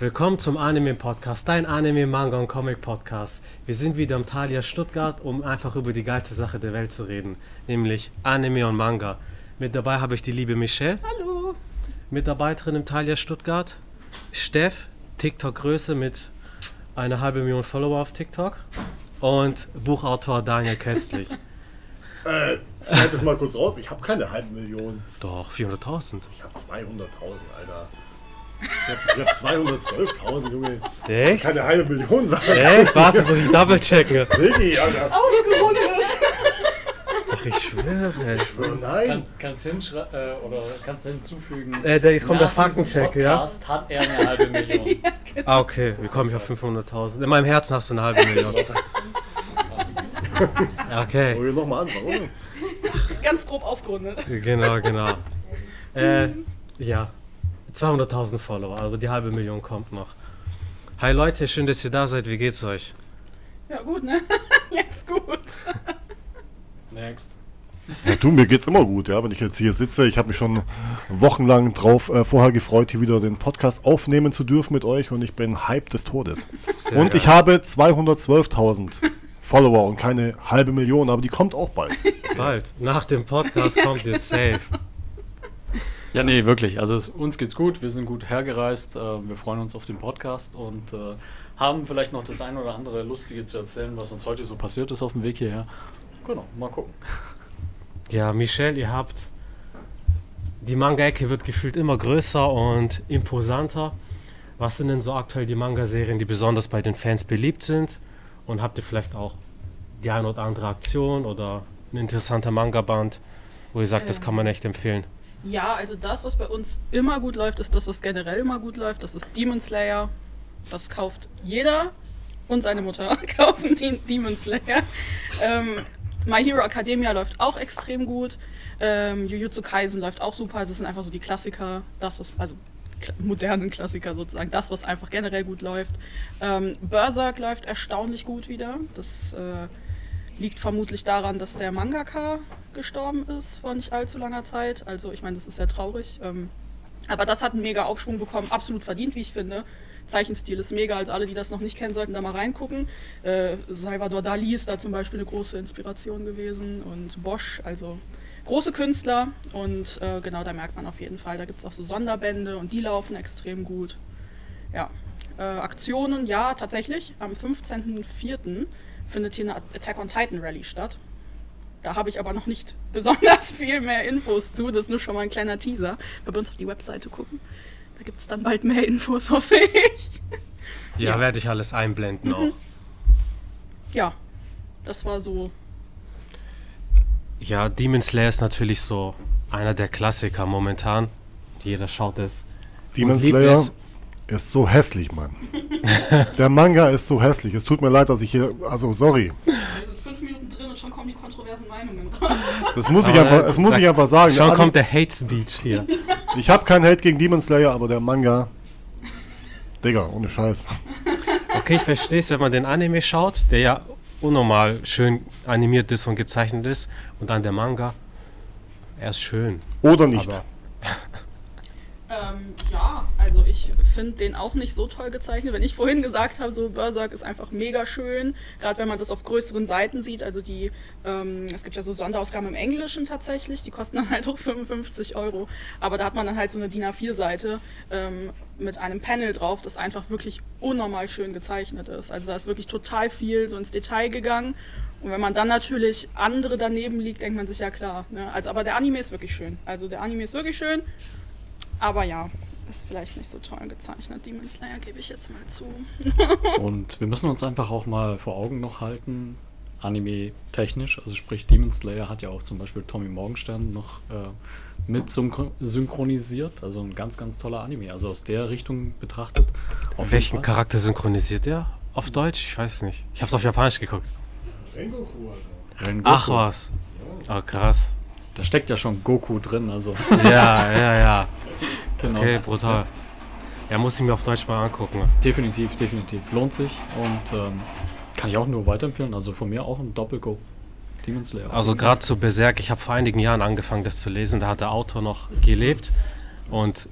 Willkommen zum Anime Podcast, dein Anime, Manga und Comic Podcast. Wir sind wieder im Thalia Stuttgart, um einfach über die geilste Sache der Welt zu reden, nämlich Anime und Manga. Mit dabei habe ich die liebe Michelle. Hallo. Mitarbeiterin im Thalia Stuttgart. Steff, TikTok-Größe mit einer halben Million Follower auf TikTok. Und Buchautor Daniel Köstlich. Äh, schneid das mal kurz raus. Ich habe keine halbe Million. Doch, 400.000. Ich habe 200.000, Alter. Ich habe hab 212.000, Junge. Echt? Keine halbe Million sagen. Echt? Warte, soll ich double checken? Diggi, Alter. Ausgerundet. Doch, ich schwöre. Oh, nein. Kannst, kannst, äh, oder kannst hinzufügen. Äh, der- jetzt kommt der Faktencheck, ja? Podcast hat er eine halbe Million. Ah, okay. Wie komme ich auf 500.000? In meinem Herzen hast du eine halbe Million. Okay. Wollen wir nochmal anfangen, oder? Ganz grob aufgerundet. Genau, genau. Äh, ja. 200.000 Follower, also die halbe Million kommt noch. Hi Leute, schön, dass ihr da seid. Wie geht's euch? Ja, gut, ne? Jetzt gut. Next. Ja, du, mir geht's immer gut, ja, wenn ich jetzt hier sitze. Ich habe mich schon wochenlang drauf äh, vorher gefreut, hier wieder den Podcast aufnehmen zu dürfen mit euch und ich bin Hype des Todes. Sehr und ich geil. habe 212.000 Follower und keine halbe Million, aber die kommt auch bald. bald. Nach dem Podcast kommt ihr safe. Ja, nee, wirklich. Also es, uns geht's gut. Wir sind gut hergereist. Äh, wir freuen uns auf den Podcast und äh, haben vielleicht noch das ein oder andere Lustige zu erzählen, was uns heute so passiert ist auf dem Weg hierher. Genau, mal gucken. Ja, Michelle, ihr habt. Die Manga-Ecke wird gefühlt immer größer und imposanter. Was sind denn so aktuell die Manga-Serien, die besonders bei den Fans beliebt sind? Und habt ihr vielleicht auch die eine oder andere Aktion oder ein interessanter Manga-Band, wo ihr sagt, das Ähm. kann man echt empfehlen? Ja, also das, was bei uns immer gut läuft, ist das, was generell immer gut läuft. Das ist Demon Slayer. Das kauft jeder und seine Mutter kaufen den Demon Slayer. Ähm, My Hero Academia läuft auch extrem gut. Ähm, Jujutsu Kaisen läuft auch super. Also es sind einfach so die Klassiker, das was also modernen Klassiker sozusagen, das was einfach generell gut läuft. Ähm, Berserk läuft erstaunlich gut wieder. Das äh, liegt vermutlich daran, dass der Mangaka gestorben ist vor nicht allzu langer Zeit. Also ich meine, das ist sehr traurig. Ähm, aber das hat einen mega Aufschwung bekommen, absolut verdient, wie ich finde. Zeichenstil ist mega, also alle, die das noch nicht kennen, sollten da mal reingucken. Äh, Salvador Dali ist da zum Beispiel eine große Inspiration gewesen und Bosch, also große Künstler. Und äh, genau, da merkt man auf jeden Fall, da gibt es auch so Sonderbände und die laufen extrem gut. Ja, äh, Aktionen, ja, tatsächlich. Am 15.04. findet hier eine Attack on Titan Rally statt. Da habe ich aber noch nicht besonders viel mehr Infos zu. Das ist nur schon mal ein kleiner Teaser. Wenn wir uns auf die Webseite gucken, da gibt es dann bald mehr Infos, hoffe ich. Ja, Ja. werde ich alles einblenden auch. Ja, das war so. Ja, Demon Slayer ist natürlich so einer der Klassiker momentan. Jeder schaut es. Demon Slayer es. Ist so hässlich, Mann. Der Manga ist so hässlich. Es tut mir leid, dass ich hier. Also, sorry. Wir sind fünf Minuten drin und schon kommen die kontroversen Meinungen raus. Das muss ich Aber einfach, das muss da- ich einfach sagen. Schon kommt der Hate Speech hier. Ich habe keinen Hate gegen Demon Slayer, aber der Manga. Digga, ohne Scheiß. Okay, ich verstehe es, wenn man den Anime schaut, der ja unnormal schön animiert ist und gezeichnet ist. Und dann der Manga. Er ist schön. Oder nicht. Ähm, ja, also ich finde den auch nicht so toll gezeichnet. Wenn ich vorhin gesagt habe, so Berserk ist einfach mega schön, gerade wenn man das auf größeren Seiten sieht. Also die, ähm, es gibt ja so Sonderausgaben im Englischen tatsächlich, die kosten dann halt auch 55 Euro. Aber da hat man dann halt so eine DIN A4-Seite ähm, mit einem Panel drauf, das einfach wirklich unnormal schön gezeichnet ist. Also da ist wirklich total viel so ins Detail gegangen. Und wenn man dann natürlich andere daneben liegt, denkt man sich ja klar. Ne? Also, aber der Anime ist wirklich schön. Also der Anime ist wirklich schön. Aber ja, ist vielleicht nicht so toll gezeichnet. Demon Slayer gebe ich jetzt mal zu. Und wir müssen uns einfach auch mal vor Augen noch halten, anime-technisch, also sprich Demon Slayer hat ja auch zum Beispiel Tommy Morgenstern noch äh, mit synchro- synchronisiert, also ein ganz, ganz toller Anime. Also aus der Richtung betrachtet. Auf welchen Fall. Charakter synchronisiert er? Auf Deutsch? Ich weiß nicht. Ich habe es auf Japanisch geguckt. Rengoku, Alter. Rengoku. Ach was. Oh, krass. Da steckt ja schon Goku drin, also Ja, ja, ja. genau. Okay, brutal. Ja, muss ich mir auf Deutsch mal angucken. Definitiv, definitiv. Lohnt sich und ähm, kann ich auch nur weiterempfehlen. Also von mir auch ein Doppel-Go. Demon Slayer. Also gerade zu Berserk, ich habe vor einigen Jahren angefangen, das zu lesen. Da hat der Autor noch gelebt. Und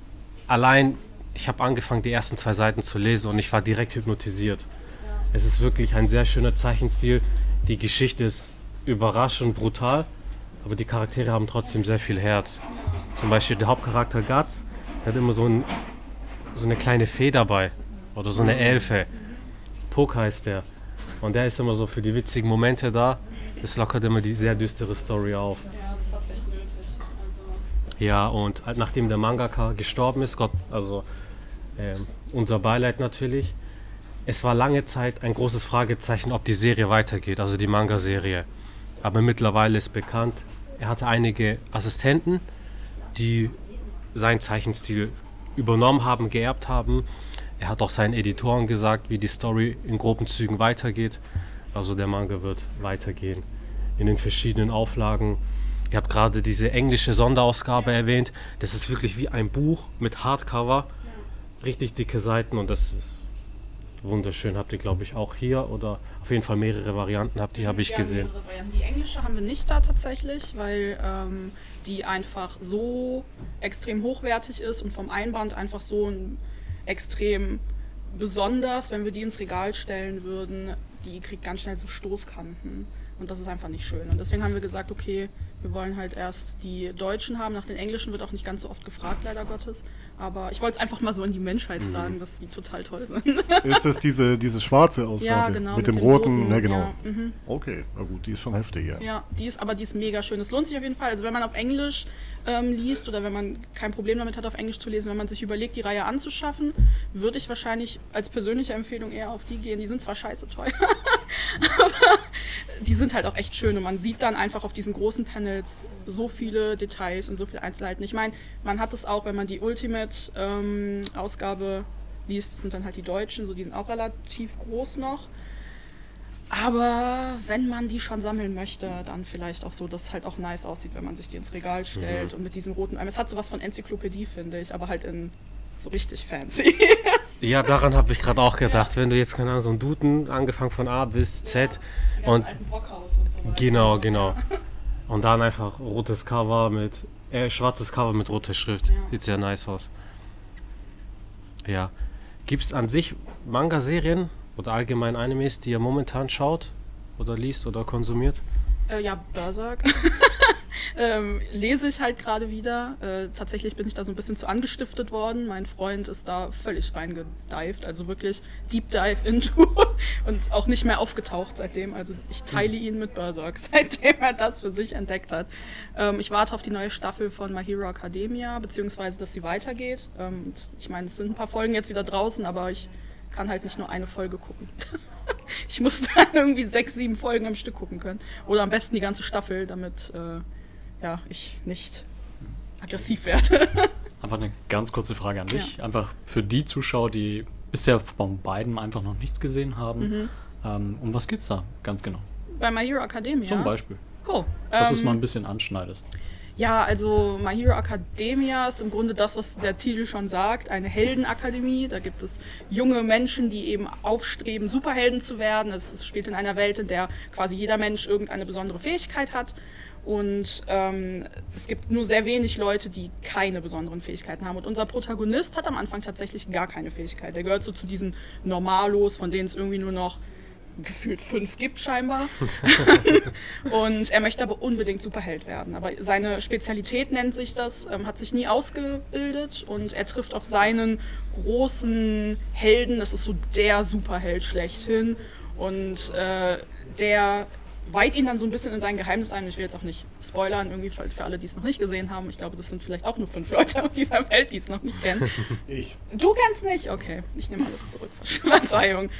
allein ich habe angefangen, die ersten zwei Seiten zu lesen und ich war direkt hypnotisiert. Es ist wirklich ein sehr schöner Zeichenstil. Die Geschichte ist überraschend brutal, aber die Charaktere haben trotzdem sehr viel Herz. Zum Beispiel der Hauptcharakter Guts, der hat immer so, ein, so eine kleine Fee dabei oder so eine Elfe. Puck heißt der. Und der ist immer so für die witzigen Momente da. Das lockert immer die sehr düstere Story auf. Ja, das hat echt nötig. Also, Ja, und halt nachdem der Mangaka gestorben ist, Gott, also ähm, unser Beileid natürlich, es war lange Zeit ein großes Fragezeichen, ob die Serie weitergeht, also die Manga-Serie. Aber mittlerweile ist bekannt, er hatte einige Assistenten, die seinen Zeichenstil übernommen haben, geerbt haben. Er hat auch seinen Editoren gesagt, wie die Story in groben Zügen weitergeht. Also der Manga wird weitergehen in den verschiedenen Auflagen. Ihr habt gerade diese englische Sonderausgabe erwähnt. Das ist wirklich wie ein Buch mit Hardcover. Richtig dicke Seiten und das ist wunderschön. Habt ihr, glaube ich, auch hier oder auf jeden Fall mehrere Varianten habt ihr, habe ich gesehen. Die englische haben wir nicht da tatsächlich, weil ähm, die einfach so extrem hochwertig ist und vom Einband einfach so ein extrem besonders, wenn wir die ins Regal stellen würden, die kriegt ganz schnell so Stoßkanten. Und das ist einfach nicht schön. Und deswegen haben wir gesagt, okay, wir wollen halt erst die Deutschen haben. Nach den Englischen wird auch nicht ganz so oft gefragt, leider Gottes. Aber ich wollte es einfach mal so in die Menschheit Mhm. tragen, dass die total toll sind. Ist das diese, diese schwarze Ausgabe? ja, genau. Mit, dem den roten, ne, genau. Ja, mhm. Okay, na gut, die ist schon heftig, ja. Ja, die ist, aber die ist mega schön. Es lohnt sich auf jeden Fall. Also wenn man auf Englisch ähm, liest oder wenn man kein Problem damit hat, auf Englisch zu lesen, wenn man sich überlegt, die Reihe anzuschaffen, würde ich wahrscheinlich als persönliche Empfehlung eher auf die gehen. Die sind zwar scheiße teuer, aber die sind halt auch echt schön und man sieht dann einfach auf diesen großen Panels so viele Details und so viele Einzelheiten. Ich meine, man hat es auch, wenn man die Ultimate-Ausgabe liest, das sind dann halt die Deutschen, so die sind auch relativ groß noch. Aber wenn man die schon sammeln möchte, dann vielleicht auch so, dass es halt auch nice aussieht, wenn man sich die ins Regal stellt und mit diesem roten. Es hat sowas von Enzyklopädie, finde ich, aber halt in so richtig fancy. Ja, daran habe ich gerade auch gedacht. Wenn du jetzt, keine Ahnung, so einen Duden, angefangen von A bis Z Ganz und und so genau, genau. Und dann einfach rotes Cover mit, äh, schwarzes Cover mit roter Schrift. Ja. Sieht sehr nice aus. Ja. Gibt es an sich Manga-Serien oder allgemein Animes, die ihr momentan schaut oder liest oder konsumiert? Äh, ja, Berserk. ähm, lese ich halt gerade wieder. Äh, tatsächlich bin ich da so ein bisschen zu angestiftet worden. Mein Freund ist da völlig reingedived, also wirklich Deep Dive into und auch nicht mehr aufgetaucht seitdem. Also ich teile ihn mit Berserk, seitdem er das für sich entdeckt hat. Ähm, ich warte auf die neue Staffel von My Hero Academia, beziehungsweise dass sie weitergeht. Ähm, ich meine, es sind ein paar Folgen jetzt wieder draußen, aber ich kann halt nicht nur eine Folge gucken. ich muss dann irgendwie sechs, sieben Folgen am Stück gucken können. Oder am besten die ganze Staffel, damit äh, ja, ich nicht aggressiv werde. Einfach eine ganz kurze Frage an dich. Einfach für die Zuschauer, die bisher von beiden einfach noch nichts gesehen haben. Mhm. Ähm, um was geht's da ganz genau? Bei My Hero Academia. Zum Beispiel. Oh, Dass du es ähm, mal ein bisschen anschneidest. Ja, also My Hero Academia ist im Grunde das, was der Titel schon sagt, eine Heldenakademie. Da gibt es junge Menschen, die eben aufstreben, Superhelden zu werden. Es spielt in einer Welt, in der quasi jeder Mensch irgendeine besondere Fähigkeit hat. Und ähm, es gibt nur sehr wenig Leute, die keine besonderen Fähigkeiten haben. Und unser Protagonist hat am Anfang tatsächlich gar keine Fähigkeit. Der gehört so zu diesen Normalos, von denen es irgendwie nur noch gefühlt fünf gibt scheinbar. und er möchte aber unbedingt Superheld werden. Aber seine Spezialität nennt sich das, ähm, hat sich nie ausgebildet und er trifft auf seinen großen Helden. Das ist so der Superheld schlechthin. Und äh, der weiht ihn dann so ein bisschen in sein Geheimnis ein. Ich will jetzt auch nicht spoilern, irgendwie für, für alle, die es noch nicht gesehen haben. Ich glaube, das sind vielleicht auch nur fünf Leute auf dieser Welt, die es noch nicht kennen. Ich. Du kennst nicht? Okay, ich nehme alles zurück. Verzeihung.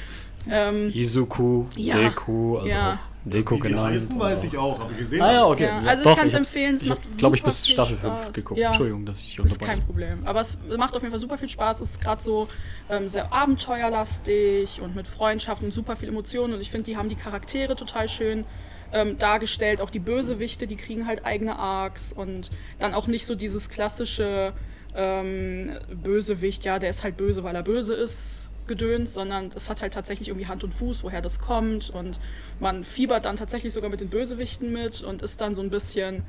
Ähm, Izuku, Ja. Deku, also Ja. auch Deko Wie die genannt. heißen, weiß ich auch, aber gesehen Ah ja, habe okay. Ja, also doch, ich kann es empfehlen, es Ich habe, glaube ich, super bis Staffel 5 Spaß. geguckt. Ja. Entschuldigung, dass ich Das ist kein. Problem. Aber es macht auf jeden Fall super viel Spaß. Es ist gerade so ähm, sehr abenteuerlastig und mit Freundschaften und super viel Emotionen. Und ich finde, die haben die Charaktere total schön ähm, dargestellt. Auch die Bösewichte, die kriegen halt eigene Arcs und dann auch nicht so dieses klassische ähm, Bösewicht, ja, der ist halt böse, weil er böse ist. Gedöns, sondern es hat halt tatsächlich irgendwie Hand und Fuß, woher das kommt und man fiebert dann tatsächlich sogar mit den Bösewichten mit und ist dann so ein bisschen,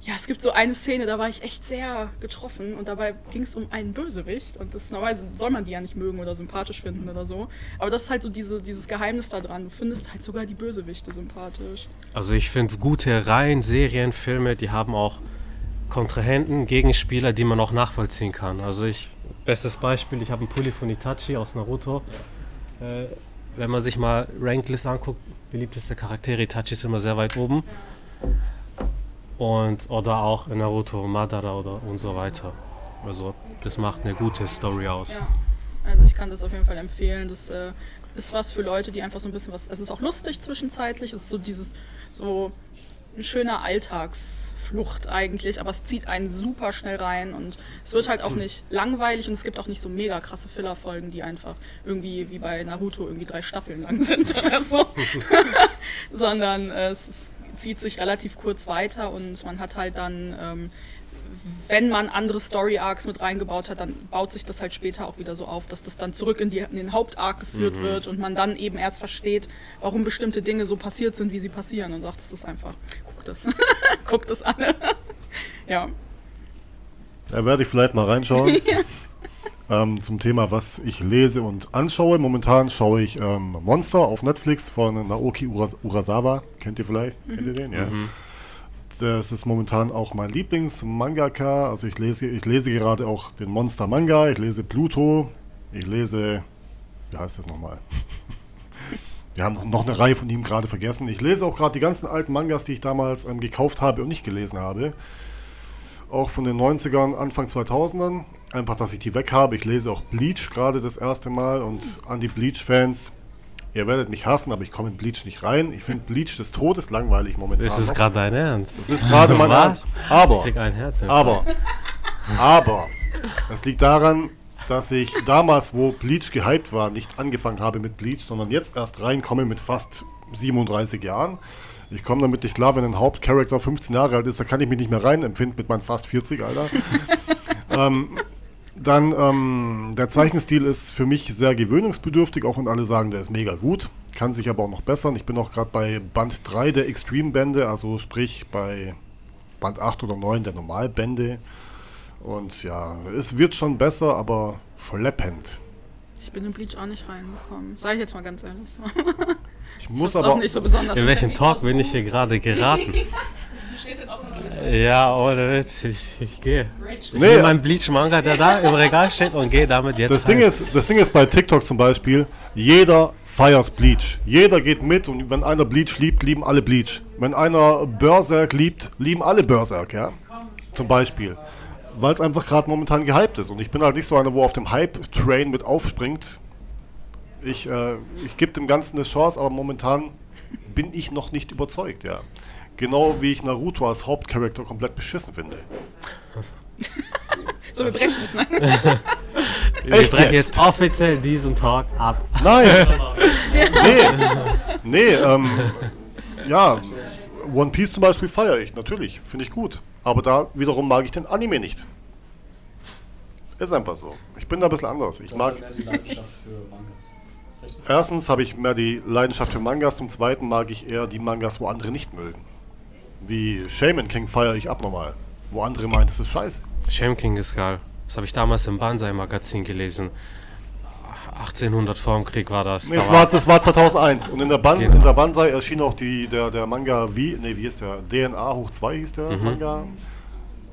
ja, es gibt so eine Szene, da war ich echt sehr getroffen und dabei ging es um einen Bösewicht und das normalerweise soll man die ja nicht mögen oder sympathisch finden oder so. Aber das ist halt so diese, dieses Geheimnis da dran. Du findest halt sogar die Bösewichte sympathisch. Also ich finde gute Reihen, Serien, Filme, die haben auch Kontrahenten, Gegenspieler, die man auch nachvollziehen kann. Also ich, bestes Beispiel, ich habe einen Pulli von Itachi aus Naruto. Äh, wenn man sich mal Ranklist anguckt, beliebteste Charaktere, Itachi ist immer sehr weit oben. Und, oder auch in Naruto, Madara oder und so weiter. Also das macht eine gute Story aus. Ja, also ich kann das auf jeden Fall empfehlen. Das äh, ist was für Leute, die einfach so ein bisschen was. Es ist auch lustig zwischenzeitlich. Es ist so dieses so ein schöner Alltagsflucht eigentlich, aber es zieht einen super schnell rein und es wird halt auch nicht langweilig und es gibt auch nicht so mega krasse Filler-Folgen, die einfach irgendwie wie bei Naruto irgendwie drei Staffeln lang sind oder so. Sondern äh, es zieht sich relativ kurz weiter und man hat halt dann, ähm, wenn man andere Story Arcs mit reingebaut hat, dann baut sich das halt später auch wieder so auf, dass das dann zurück in, die, in den Hauptarc geführt mhm. wird und man dann eben erst versteht, warum bestimmte Dinge so passiert sind, wie sie passieren und sagt, das ist einfach, guck das, guck das an. ja. Da werde ich vielleicht mal reinschauen. ähm, zum Thema, was ich lese und anschaue. Momentan schaue ich ähm, Monster auf Netflix von Naoki Uras Urasawa. Kennt ihr vielleicht? Mhm. Kennt ihr den? Ja. Mhm. Das ist momentan auch mein Lieblings-Mangaka. Also ich lese, ich lese gerade auch den Monster-Manga. Ich lese Pluto. Ich lese, wie heißt das nochmal? Wir haben noch eine Reihe von ihm gerade vergessen. Ich lese auch gerade die ganzen alten Mangas, die ich damals ähm, gekauft habe und nicht gelesen habe. Auch von den 90ern, Anfang 2000ern. Einfach, dass ich die weg habe. Ich lese auch Bleach gerade das erste Mal und an die Bleach-Fans. Ihr werdet mich hassen, aber ich komme in Bleach nicht rein. Ich finde Bleach des Todes langweilig momentan. Das ist gerade dein Ernst. Das ist gerade mein Ernst. Aber, ich krieg ein Herz aber, aber, das liegt daran, dass ich damals, wo Bleach gehypt war, nicht angefangen habe mit Bleach, sondern jetzt erst reinkomme mit fast 37 Jahren. Ich komme damit nicht klar, wenn ein Hauptcharakter 15 Jahre alt ist, da kann ich mich nicht mehr rein empfinden mit meinen fast 40, Alter. ähm, dann, ähm, der Zeichenstil ist für mich sehr gewöhnungsbedürftig, auch wenn alle sagen, der ist mega gut. Kann sich aber auch noch bessern. Ich bin auch gerade bei Band 3 der Extreme-Bände, also sprich bei Band 8 oder 9 der Normalbände. Und ja, es wird schon besser, aber schleppend. Ich bin in Bleach auch nicht reingekommen. Sag ich jetzt mal ganz ehrlich so. Ich muss aber. Auch nicht so besonders in welchen Talk bin ich hier gerade geraten? du stehst jetzt auf dem Gieße. Ja, ohne Witz, ich, ich gehe. Ich nee, mein Bleach-Manga, der da im Regal steht und gehe damit jetzt. Das Ding, ist, das Ding ist bei TikTok zum Beispiel, jeder feiert Bleach. Jeder geht mit und wenn einer Bleach liebt, lieben alle Bleach. Wenn einer Berserk liebt, lieben alle Berserk, ja? Zum Beispiel. Weil es einfach gerade momentan gehypt ist. Und ich bin halt nicht so einer, wo auf dem Hype-Train mit aufspringt. Ich, äh, ich gebe dem Ganzen eine Chance, aber momentan bin ich noch nicht überzeugt, ja. Genau wie ich Naruto als Hauptcharakter komplett beschissen finde. so, wir brechen jetzt, ne? wir Echt brechen jetzt? jetzt offiziell diesen Talk ab. Nein! nee, nee, ähm, ja, One Piece zum Beispiel feiere ich, natürlich, finde ich gut. Aber da wiederum mag ich den Anime nicht. Ist einfach so. Ich bin da ein bisschen anders. Ich mag. Erstens habe ich mehr die Leidenschaft für Mangas, zum zweiten mag ich eher die Mangas, wo andere nicht mögen. Wie Shaman King feiere ich abnormal. Wo andere meinen, das ist scheiße. Shaman King ist geil. Das habe ich damals im Banzai-Magazin gelesen. 1800 vor dem Krieg war das. Nee, das, war, das war 2001. Und in der, Ban genau. in der Banzai erschien auch die, der, der Manga wie, nee, wie ist der? DNA hoch 2 hieß der mhm. Manga.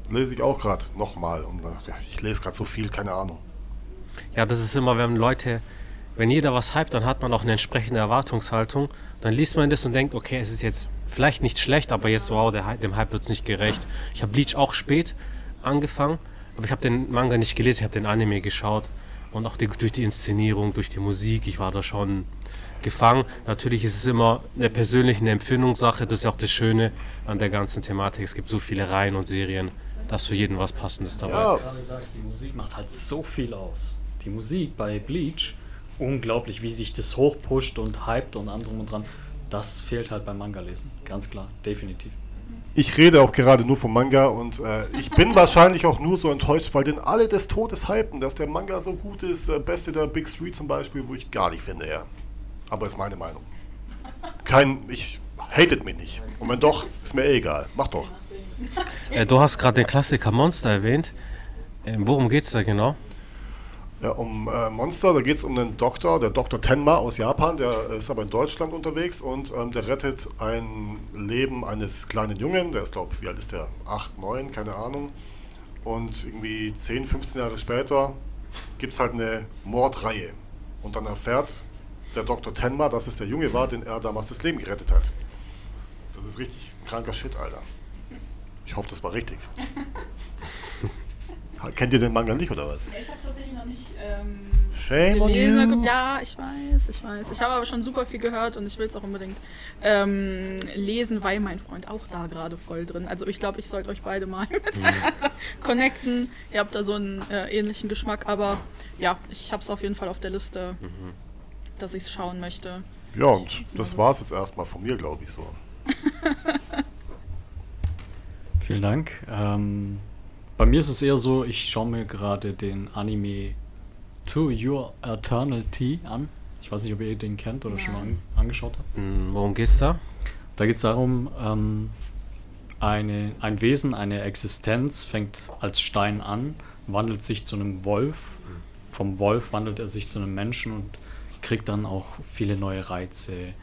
Lese ich auch gerade nochmal. Und ja, ich lese gerade so viel, keine Ahnung. Ja, das ist immer, wenn Leute, wenn jeder was hypt, dann hat man auch eine entsprechende Erwartungshaltung. Dann liest man das und denkt, okay, es ist jetzt vielleicht nicht schlecht, aber jetzt, wow, der, dem Hype wird es nicht gerecht. Ich habe Bleach auch spät angefangen, aber ich habe den Manga nicht gelesen, ich habe den Anime geschaut. Und auch die, durch die Inszenierung, durch die Musik, ich war da schon gefangen. Natürlich ist es immer eine persönliche Empfindungssache, das ist ja auch das Schöne an der ganzen Thematik. Es gibt so viele Reihen und Serien, dass für jeden was Passendes dabei ja. ist. gerade sagst, die Musik macht halt so viel aus. Die Musik bei Bleach, unglaublich, wie sich das hochpusht und hypt und anderem und dran. Das fehlt halt beim Manga-Lesen, ganz klar, definitiv. Ich rede auch gerade nur vom Manga und äh, ich bin wahrscheinlich auch nur so enttäuscht, weil denn alle des Todes hypen, dass der Manga so gut ist. Äh, Beste der Big Three zum Beispiel, wo ich gar nicht finde, ja. Aber ist meine Meinung. Kein, ich hatet mich nicht. Und wenn doch, ist mir eh egal. Mach doch. Äh, du hast gerade den Klassiker Monster erwähnt. Ähm, worum geht's da genau? Ja, um äh, Monster, da geht es um einen Doktor, der Dr. Tenma aus Japan, der ist aber in Deutschland unterwegs und ähm, der rettet ein Leben eines kleinen Jungen, der ist, glaube ich, wie alt ist der? 8, 9, keine Ahnung. Und irgendwie 10, 15 Jahre später gibt es halt eine Mordreihe. Und dann erfährt der Dr. Tenma, dass es der Junge war, den er damals das Leben gerettet hat. Das ist richtig kranker Shit, Alter. Ich hoffe, das war richtig. Kennt ihr den Manga nicht oder was? Ich habe es tatsächlich noch nicht ähm, Shame on gelesen. you. Ja, ich weiß, ich weiß. Ich habe aber schon super viel gehört und ich will es auch unbedingt ähm, lesen, weil mein Freund auch da gerade voll drin. Also ich glaube, ich sollte euch beide mal mit connecten. Ihr habt da so einen äh, ähnlichen Geschmack, aber ja, ich habe es auf jeden Fall auf der Liste, dass ich es schauen möchte. Ja, und das war es jetzt erstmal von mir, glaube ich so. Vielen Dank. Ähm, bei mir ist es eher so, ich schaue mir gerade den Anime To Your Eternity an. Ich weiß nicht, ob ihr den kennt oder schon mal an, angeschaut habt. Hm, worum geht's da? Da geht es darum, ähm, eine, ein Wesen, eine Existenz fängt als Stein an, wandelt sich zu einem Wolf. Vom Wolf wandelt er sich zu einem Menschen und kriegt dann auch viele neue Reize,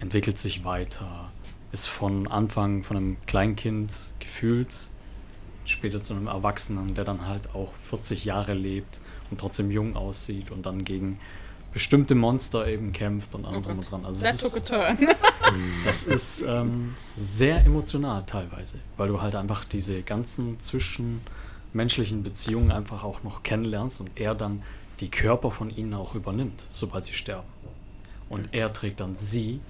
entwickelt sich weiter, ist von Anfang von einem Kleinkind gefühlt, später zu einem Erwachsenen, der dann halt auch 40 Jahre lebt und trotzdem jung aussieht und dann gegen bestimmte Monster eben kämpft und allem Oh drum Gott. und dran. Also That took ist, a turn. das ist ähm, sehr emotional teilweise, weil du halt einfach diese ganzen zwischenmenschlichen Beziehungen einfach auch noch kennenlernst und er dann die Körper von ihnen auch übernimmt, sobald sie sterben. Und er trägt dann sie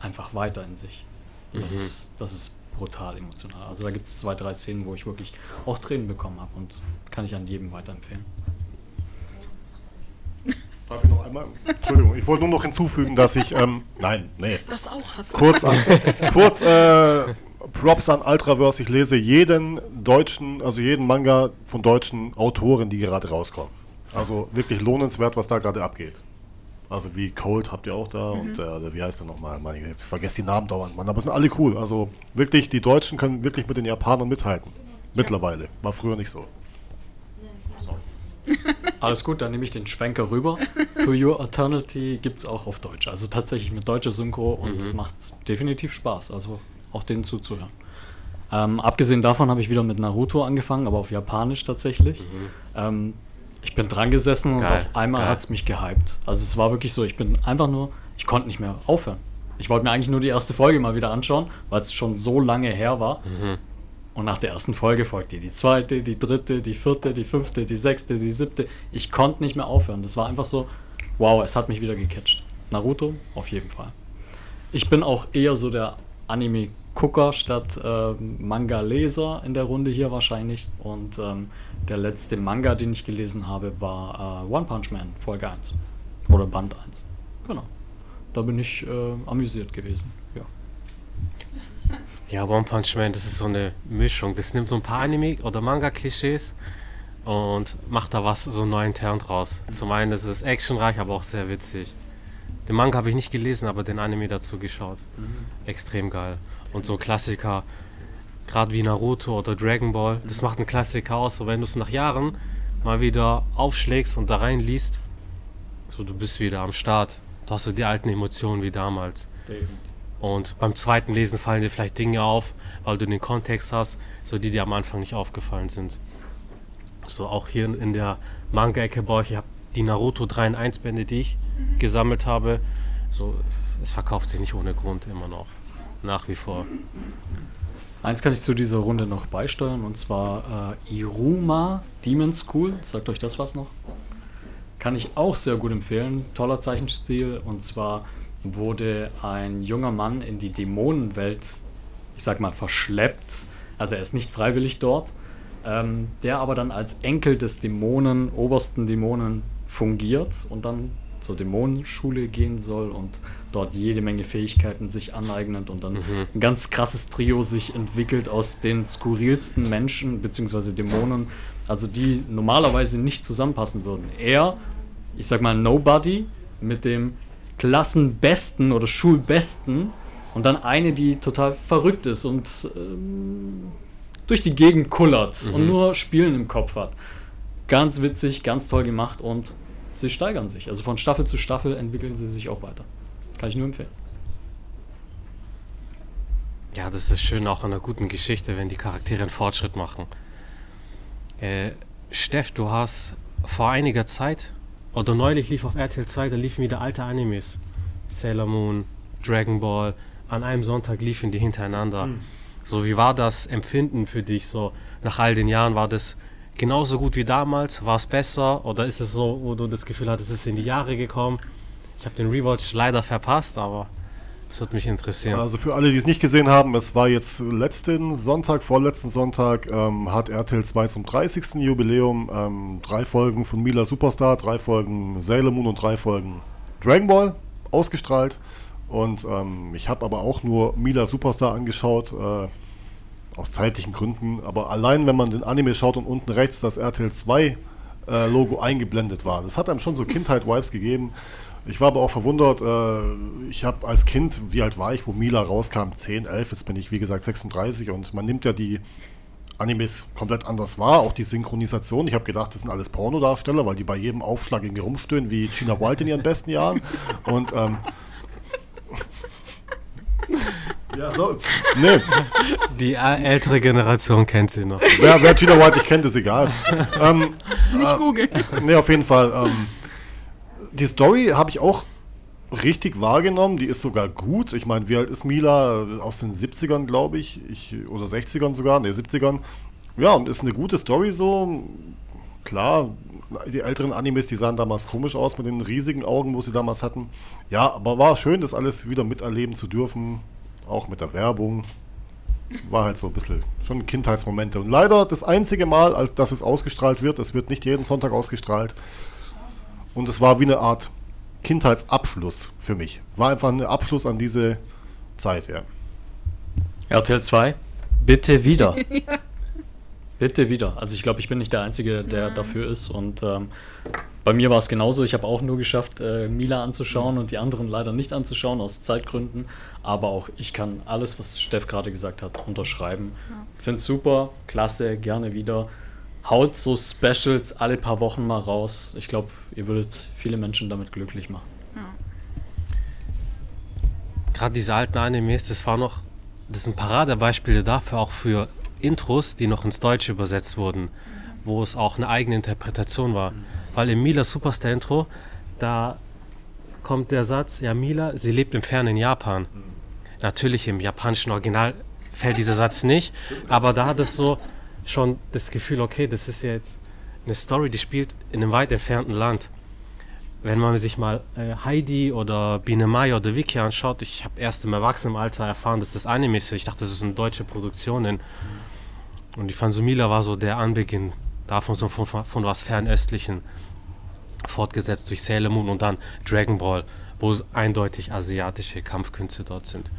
einfach weiter in sich. Und das, Mhm. ist, das ist brutal emotional. Also da gibt es zwei, drei Szenen, wo ich wirklich auch Tränen bekommen habe und kann ich an jedem weiterempfehlen. Darf ich noch einmal? Entschuldigung, ich wollte nur noch hinzufügen, dass ich, ähm, nein, nee, Das auch hast du. kurz, an, kurz äh, Props an Ultraverse. Ich lese jeden deutschen, also jeden Manga von deutschen Autoren, die gerade rauskommen. Also wirklich lohnenswert, was da gerade abgeht. Also wie Cold habt ihr auch da und äh, der- wie heißt der nochmal? Ich vergesse die Namen dauernd, Mann. Aber sind alle cool. Also wirklich, die Deutschen können wirklich mit den Japanern mithalten. Mittlerweile. War früher nicht so. Alles gut, dann nehme ich den Schwenker rüber. To Your Eternity gibt es auch auf Deutsch. Also tatsächlich mit deutscher Synchro und macht definitiv Spaß. Also auch denen zuzuhören. Ähm, abgesehen davon habe ich wieder mit Naruto angefangen, aber auf Japanisch tatsächlich. Ähm, ich bin dran gesessen und Geil, auf einmal hat es mich gehypt. Also es war wirklich so, ich bin einfach nur, ich konnte nicht mehr aufhören. Ich wollte mir eigentlich nur die erste Folge mal wieder anschauen, weil es schon so lange her war. Und nach der ersten Folge folgte die zweite, die dritte, die vierte, die fünfte, die sechste, die siebte. Ich konnte nicht mehr aufhören. Das war einfach so, wow, es hat mich wieder gecatcht. Naruto, auf jeden Fall. Ich bin auch eher so der Anime-Gucker statt ähm, Manga-Leser in der Runde hier wahrscheinlich. Und ähm, der letzte Manga, den ich gelesen habe, war äh, One Punch Man, Folge 1. Oder Band 1. Genau. Da bin ich äh, amüsiert gewesen. Ja. Ja, One Punch Man, das ist so eine Mischung. Das nimmt so ein paar Anime- oder Manga-Klischees und macht da was so neu intern draus. Zum einen ist es actionreich, aber auch sehr witzig. Den Manga habe ich nicht gelesen, aber den Anime dazu geschaut. Extrem geil. Und so Klassiker, gerade wie Naruto oder Dragon Ball, das macht einen Klassiker aus. So wenn du es nach Jahren mal wieder aufschlägst und da reinliest, so du bist wieder am Start. Du hast so die alten Emotionen wie damals. Und beim zweiten Lesen fallen dir vielleicht Dinge auf, weil du den Kontext hast, so die dir am Anfang nicht aufgefallen sind. So auch hier in der Manga-Ecke bei euch, ich habe die Naruto 3 in 1 Bände, die ich gesammelt habe. So, es verkauft sich nicht ohne Grund immer noch. Nach wie vor. Eins kann ich zu dieser Runde noch beisteuern und zwar äh, Iruma Demon School. Sagt euch das was noch? Kann ich auch sehr gut empfehlen. Toller Zeichenstil und zwar wurde ein junger Mann in die Dämonenwelt, ich sag mal, verschleppt. Also er ist nicht freiwillig dort, ähm, der aber dann als Enkel des Dämonen, obersten Dämonen fungiert und dann zur Dämonenschule gehen soll und dort jede Menge Fähigkeiten sich aneignet und dann ein ganz krasses Trio sich entwickelt aus den skurrilsten Menschen bzw. Dämonen, also die normalerweise nicht zusammenpassen würden. Er, ich sag mal Nobody, mit dem Klassenbesten oder Schulbesten und dann eine, die total verrückt ist und ähm, durch die Gegend kullert und Mhm. nur Spielen im Kopf hat. Ganz witzig, ganz toll gemacht und sie steigern sich. Also von Staffel zu Staffel entwickeln sie sich auch weiter. Kann ich nur empfehlen. Ja, das ist schön auch an einer guten Geschichte, wenn die Charaktere einen Fortschritt machen. Äh, Steff, du hast vor einiger Zeit, oder neulich lief auf RTL 2, da liefen wieder alte Animes. Sailor Moon, Dragon Ball, an einem Sonntag liefen die hintereinander. So, wie war das Empfinden für dich so nach all den Jahren? War das genauso gut wie damals? War es besser? Oder ist es so, wo du das Gefühl hattest, es ist in die Jahre gekommen? Ich habe den Rewatch leider verpasst, aber das würde mich interessieren. Also für alle, die es nicht gesehen haben, es war jetzt letzten Sonntag, vorletzten Sonntag, ähm, hat RTL 2 zum 30. Jubiläum ähm, drei Folgen von Mila Superstar, drei Folgen Sailor Moon und drei Folgen Dragon Ball ausgestrahlt. Und ähm, ich habe aber auch nur Mila Superstar angeschaut, äh, aus zeitlichen Gründen. Aber allein, wenn man den Anime schaut und unten rechts das RTL 2 äh, Logo eingeblendet war, das hat einem schon so Kindheit-Vibes gegeben. Ich war aber auch verwundert, äh, ich habe als Kind, wie alt war ich, wo Mila rauskam, 10, 11, jetzt bin ich wie gesagt 36 und man nimmt ja die Animes komplett anders wahr, auch die Synchronisation. Ich habe gedacht, das sind alles Pornodarsteller, weil die bei jedem Aufschlag irgendwie rumstöhnen, wie Gina Wild in ihren besten Jahren. Und ähm, ja, so. Nee, Die äh, ältere Generation kennt sie noch. wer, wer Gina Wild nicht kennt, ist egal. Ähm, Nicht googeln. Nee, auf jeden Fall. Ähm, die Story habe ich auch richtig wahrgenommen. Die ist sogar gut. Ich meine, wie alt ist Mila? Aus den 70ern, glaube ich. ich. Oder 60ern sogar. Ne, 70ern. Ja, und ist eine gute Story so. Klar, die älteren Animes, die sahen damals komisch aus mit den riesigen Augen, wo sie damals hatten. Ja, aber war schön, das alles wieder miterleben zu dürfen. Auch mit der Werbung. War halt so ein bisschen schon Kindheitsmomente. Und leider das einzige Mal, als dass es ausgestrahlt wird, es wird nicht jeden Sonntag ausgestrahlt. Und es war wie eine Art Kindheitsabschluss für mich. War einfach ein Abschluss an diese Zeit, ja. RTL 2, bitte wieder. Bitte wieder. Also ich glaube, ich bin nicht der Einzige, der dafür ist. Und ähm, bei mir war es genauso. Ich habe auch nur geschafft, äh, Mila anzuschauen und die anderen leider nicht anzuschauen, aus Zeitgründen. Aber auch ich kann alles, was Steff gerade gesagt hat, unterschreiben. Finde es super, klasse, gerne wieder. Haut so Specials alle paar Wochen mal raus. Ich glaube, ihr würdet viele Menschen damit glücklich machen. Gerade diese alten Animes, das war noch, das sind Paradebeispiele dafür, auch für Intros, die noch ins Deutsche übersetzt wurden, wo es auch eine eigene Interpretation war. Weil im Mila Superstar Intro, da kommt der Satz, ja Mila, sie lebt im fernen Japan. Natürlich im japanischen Original fällt dieser Satz nicht, aber da hat es so schon das Gefühl, okay, das ist ja jetzt eine Story, die spielt in einem weit entfernten Land wenn man sich mal äh, Heidi oder Biene Maya oder Vicky anschaut, ich habe erst im Erwachsenenalter erfahren, dass das Anime ist. Ich dachte, das ist eine deutsche Produktion. Und die Fansumila war so der Anbeginn davon, so von, von was Fernöstlichen, fortgesetzt durch Sailor Moon und dann Dragon Ball, wo eindeutig asiatische Kampfkünste dort sind.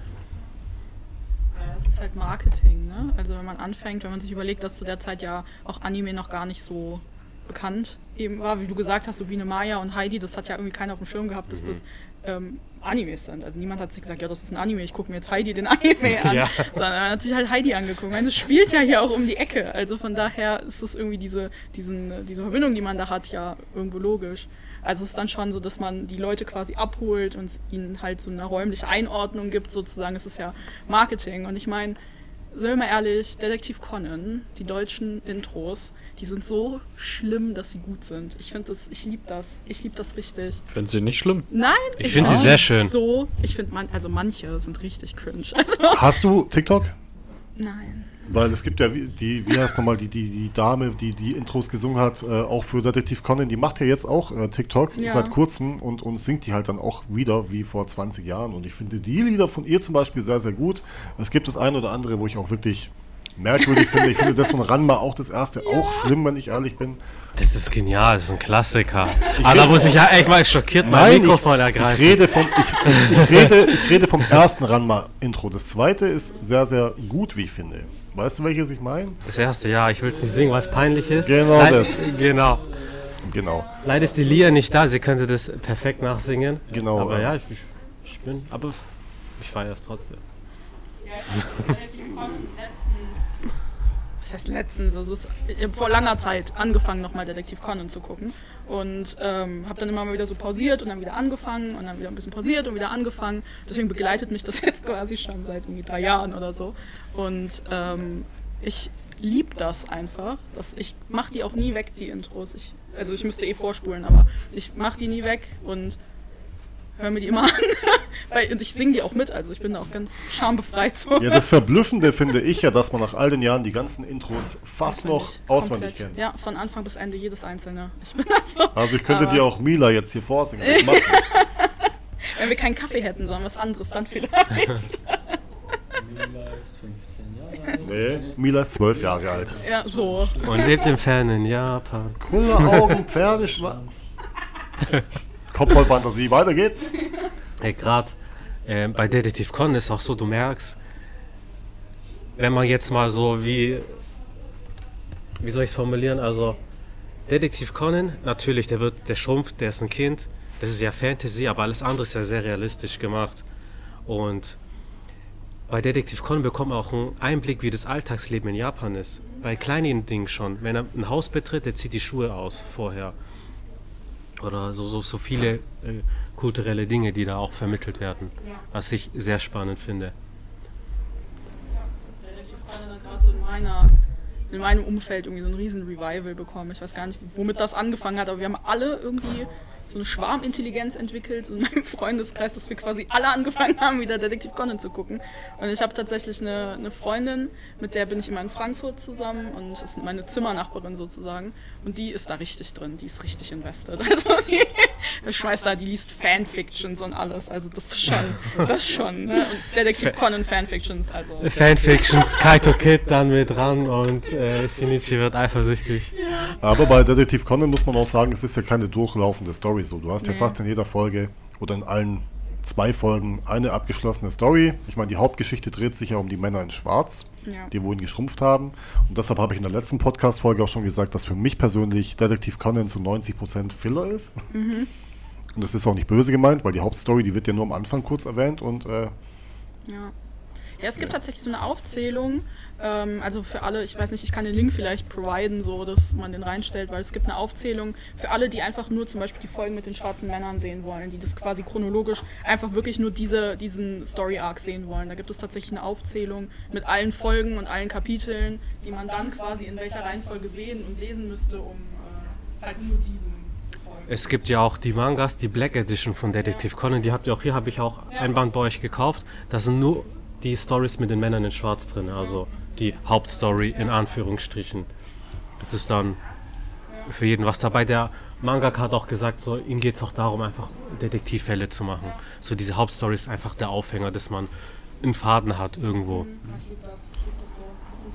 Halt Marketing, ne? Also wenn man anfängt, wenn man sich überlegt, dass zu der Zeit ja auch Anime noch gar nicht so bekannt eben war, wie du gesagt hast, so Biene Maya und Heidi, das hat ja irgendwie keiner auf dem Schirm gehabt, dass das ähm, Animes sind. Also niemand hat sich gesagt, ja, das ist ein Anime, ich gucke mir jetzt Heidi den Anime an. Ja. Sondern man hat sich halt Heidi angeguckt. Meine, das spielt ja hier auch um die Ecke. Also von daher ist es irgendwie diese, diesen, diese Verbindung, die man da hat, ja irgendwo logisch. Also es ist dann schon so, dass man die Leute quasi abholt und ihnen halt so eine räumliche Einordnung gibt, sozusagen. Es ist ja Marketing. Und ich meine, sind wir mal ehrlich, Detektiv Conan, die deutschen Intros, die sind so schlimm, dass sie gut sind. Ich finde das, ich liebe das. Ich liebe das richtig. Finden Sie nicht schlimm? Nein, Ich find sie find's sehr schön. So, ich finde man, also manche sind richtig cringe. Also, Hast du TikTok? nein. Weil es gibt ja wie- die, wie heißt nochmal, die, die, die Dame, die die Intros gesungen hat, äh, auch für Detektiv Conan, die macht ja jetzt auch äh, TikTok Ja. seit kurzem und, und singt die halt dann auch wieder wie vor 20 Jahren. Und ich finde die Lieder von ihr zum Beispiel sehr, sehr gut. Es gibt das eine oder andere, wo ich auch wirklich merkwürdig finde. Ich finde das von Ranma auch das erste auch schlimm, wenn ich ehrlich bin. Das ist genial, das ist ein Klassiker. Aber da muss ich ja echt mal schockiert mein Nein, Mikrofon ich, ich, ergreifen. rede vom, ich, ich, rede, ich rede vom ersten Ranma-Intro. Das zweite ist sehr, sehr gut, wie ich finde. Weißt du, welches ich meine? Das erste, ja, ich will es nicht singen, weil es peinlich ist. Genau Leid- das. Genau. Genau. Leider ist die Lia nicht da, sie könnte das perfekt nachsingen. Genau, Aber äh. ja, ich, ich, ich bin, aber ich feiere es trotzdem. Ja, Detektiv Conan letztens. Was was heißt letztens, das ist, ich habe vor langer Zeit angefangen, nochmal Detektiv Conan zu gucken und ähm, habe dann immer mal wieder so pausiert und dann wieder angefangen und dann wieder ein bisschen pausiert und wieder angefangen. Deswegen begleitet mich das jetzt quasi schon seit irgendwie drei Jahren oder so und ähm, ich liebe das einfach. Dass ich mache die auch nie weg, die Intros. Ich, also ich müsste eh vorspulen, aber ich mache die nie weg und höre mir die immer an. Weil, und ich singe die auch mit, also ich bin da auch ganz schambefreit. So. Ja, das Verblüffende finde ich ja, dass man nach all den Jahren die ganzen Intros fast noch Auswendig, kennt. Ja, von Anfang bis Ende jedes einzelne. Ich bin also, Also ich könnte dir auch Mila jetzt hier vorsingen. Wenn wir keinen Kaffee hätten, sondern was anderes, dann vielleicht. Mila ist 15 Jahre alt. Nee, Mila ist zwölf Jahre alt. ja, so. Und lebt im fernen Japan. Coole Augen, Pferdeschwanz. Kopfballfantasie, weiter geht's. Ey, gerade äh, bei Detektiv Conan ist auch so, du merkst, wenn man jetzt mal so wie, wie soll ich es formulieren, also Detektiv Conan, natürlich, der wird, der schrumpft, der ist ein Kind, das ist ja Fantasy, aber alles andere ist ja sehr realistisch gemacht. Und bei Detektiv Conan bekommt man auch einen Einblick, wie das Alltagsleben in Japan ist. Bei kleinen Dingen schon. Wenn er ein Haus betritt, der zieht die Schuhe aus vorher. Oder so, so, so viele äh, kulturelle Dinge, die da auch vermittelt werden. Was ich sehr spannend finde. Detektiv Conan hat gerade so in meiner in meinem Umfeld irgendwie so ein riesen Revival bekommen. Ich weiß gar nicht, womit das angefangen hat, aber wir haben alle irgendwie so eine Schwarmintelligenz entwickelt, so in meinem Freundeskreis, dass wir quasi alle angefangen haben, wieder Detektiv Conan zu gucken. Und ich habe tatsächlich eine, eine Freundin, mit der bin ich immer in Frankfurt zusammen und das ist meine Zimmernachbarin sozusagen. Und die ist da richtig drin, die ist richtig invested. Also die, ich weiß da, die liest Fanfictions und alles, also das ist schon, das schon. Ne? Und Detektiv Conan Fanfictions, also... Fanfictions, Kaito Kid dann mit dran und äh, Shinichi wird eifersüchtig. Aber bei Detektiv Conan muss man auch sagen, es ist ja keine durchlaufende Story so. Du hast ja Nee. fast in jeder Folge oder in allen zwei Folgen eine abgeschlossene Story. Ich meine, die Hauptgeschichte dreht sich ja um die Männer in Schwarz, Ja. die wohin geschrumpft haben. Und deshalb habe ich in der letzten Podcast-Folge auch schon gesagt, dass für mich persönlich Detektiv Conan zu 90% Filler ist. Mhm. Und das ist auch nicht böse gemeint, weil die Hauptstory, die wird ja nur am Anfang kurz erwähnt und äh, Ja. Ja, es gibt tatsächlich so eine Aufzählung. Ähm, also für alle, ich weiß nicht, ich kann den Link vielleicht providen, so dass man den reinstellt, weil es gibt eine Aufzählung für alle, die einfach nur zum Beispiel die Folgen mit den schwarzen Männern sehen wollen, die das quasi chronologisch einfach wirklich nur diese, diesen Story Arc sehen wollen. Da gibt es tatsächlich eine Aufzählung mit allen Folgen und allen Kapiteln, die man dann quasi in welcher Reihenfolge sehen und lesen müsste, um äh, halt nur diesen zu folgen. Es gibt ja auch die Mangas, die Black Edition von Detektiv Conan, die habt ihr auch hier, habe ich auch ein Band bei euch gekauft. Da sind nur die Stories mit den Männern in Schwarz drin, also die Hauptstory in Anführungsstrichen. Das ist dann für jeden was dabei. Der Mangaka hat auch gesagt, so, ihm geht es auch darum, einfach Detektivfälle zu machen. So diese Hauptstory ist einfach der Aufhänger, dass man einen Faden hat irgendwo. Ich liebe das, ich liebe das so. Das sind,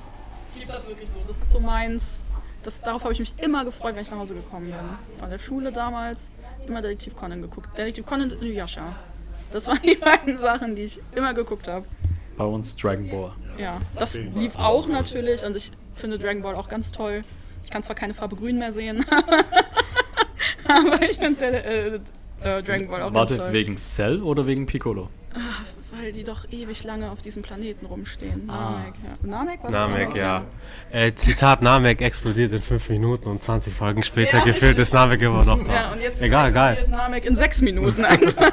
ich liebe das wirklich so. Das ist so meins. Das, darauf habe ich mich immer gefreut, wenn ich nach Hause gekommen bin. Von der Schule damals ich immer Detektiv Conan geguckt. Detektiv Conan und Inuyasha. Das waren die beiden Sachen, die ich immer geguckt habe. Bei uns Dragon Ball. Ja, das lief auch natürlich und ich finde Dragon Ball auch ganz toll. Ich kann zwar keine Farbe grün mehr sehen, aber ich finde äh, äh, Dragon Ball auch Warte, ganz toll. wegen Cell oder wegen Piccolo? Weil die doch ewig lange auf diesem Planeten rumstehen. Ah. Namek, ja. Namek war das Namek, Namek? ja. Äh, Zitat, Namek explodiert in 5 Minuten und 20 Folgen später Ja, gefühlt ist Namek immer noch da. Ja, und jetzt Egal, geil. explodiert Namek in sechs Minuten einfach.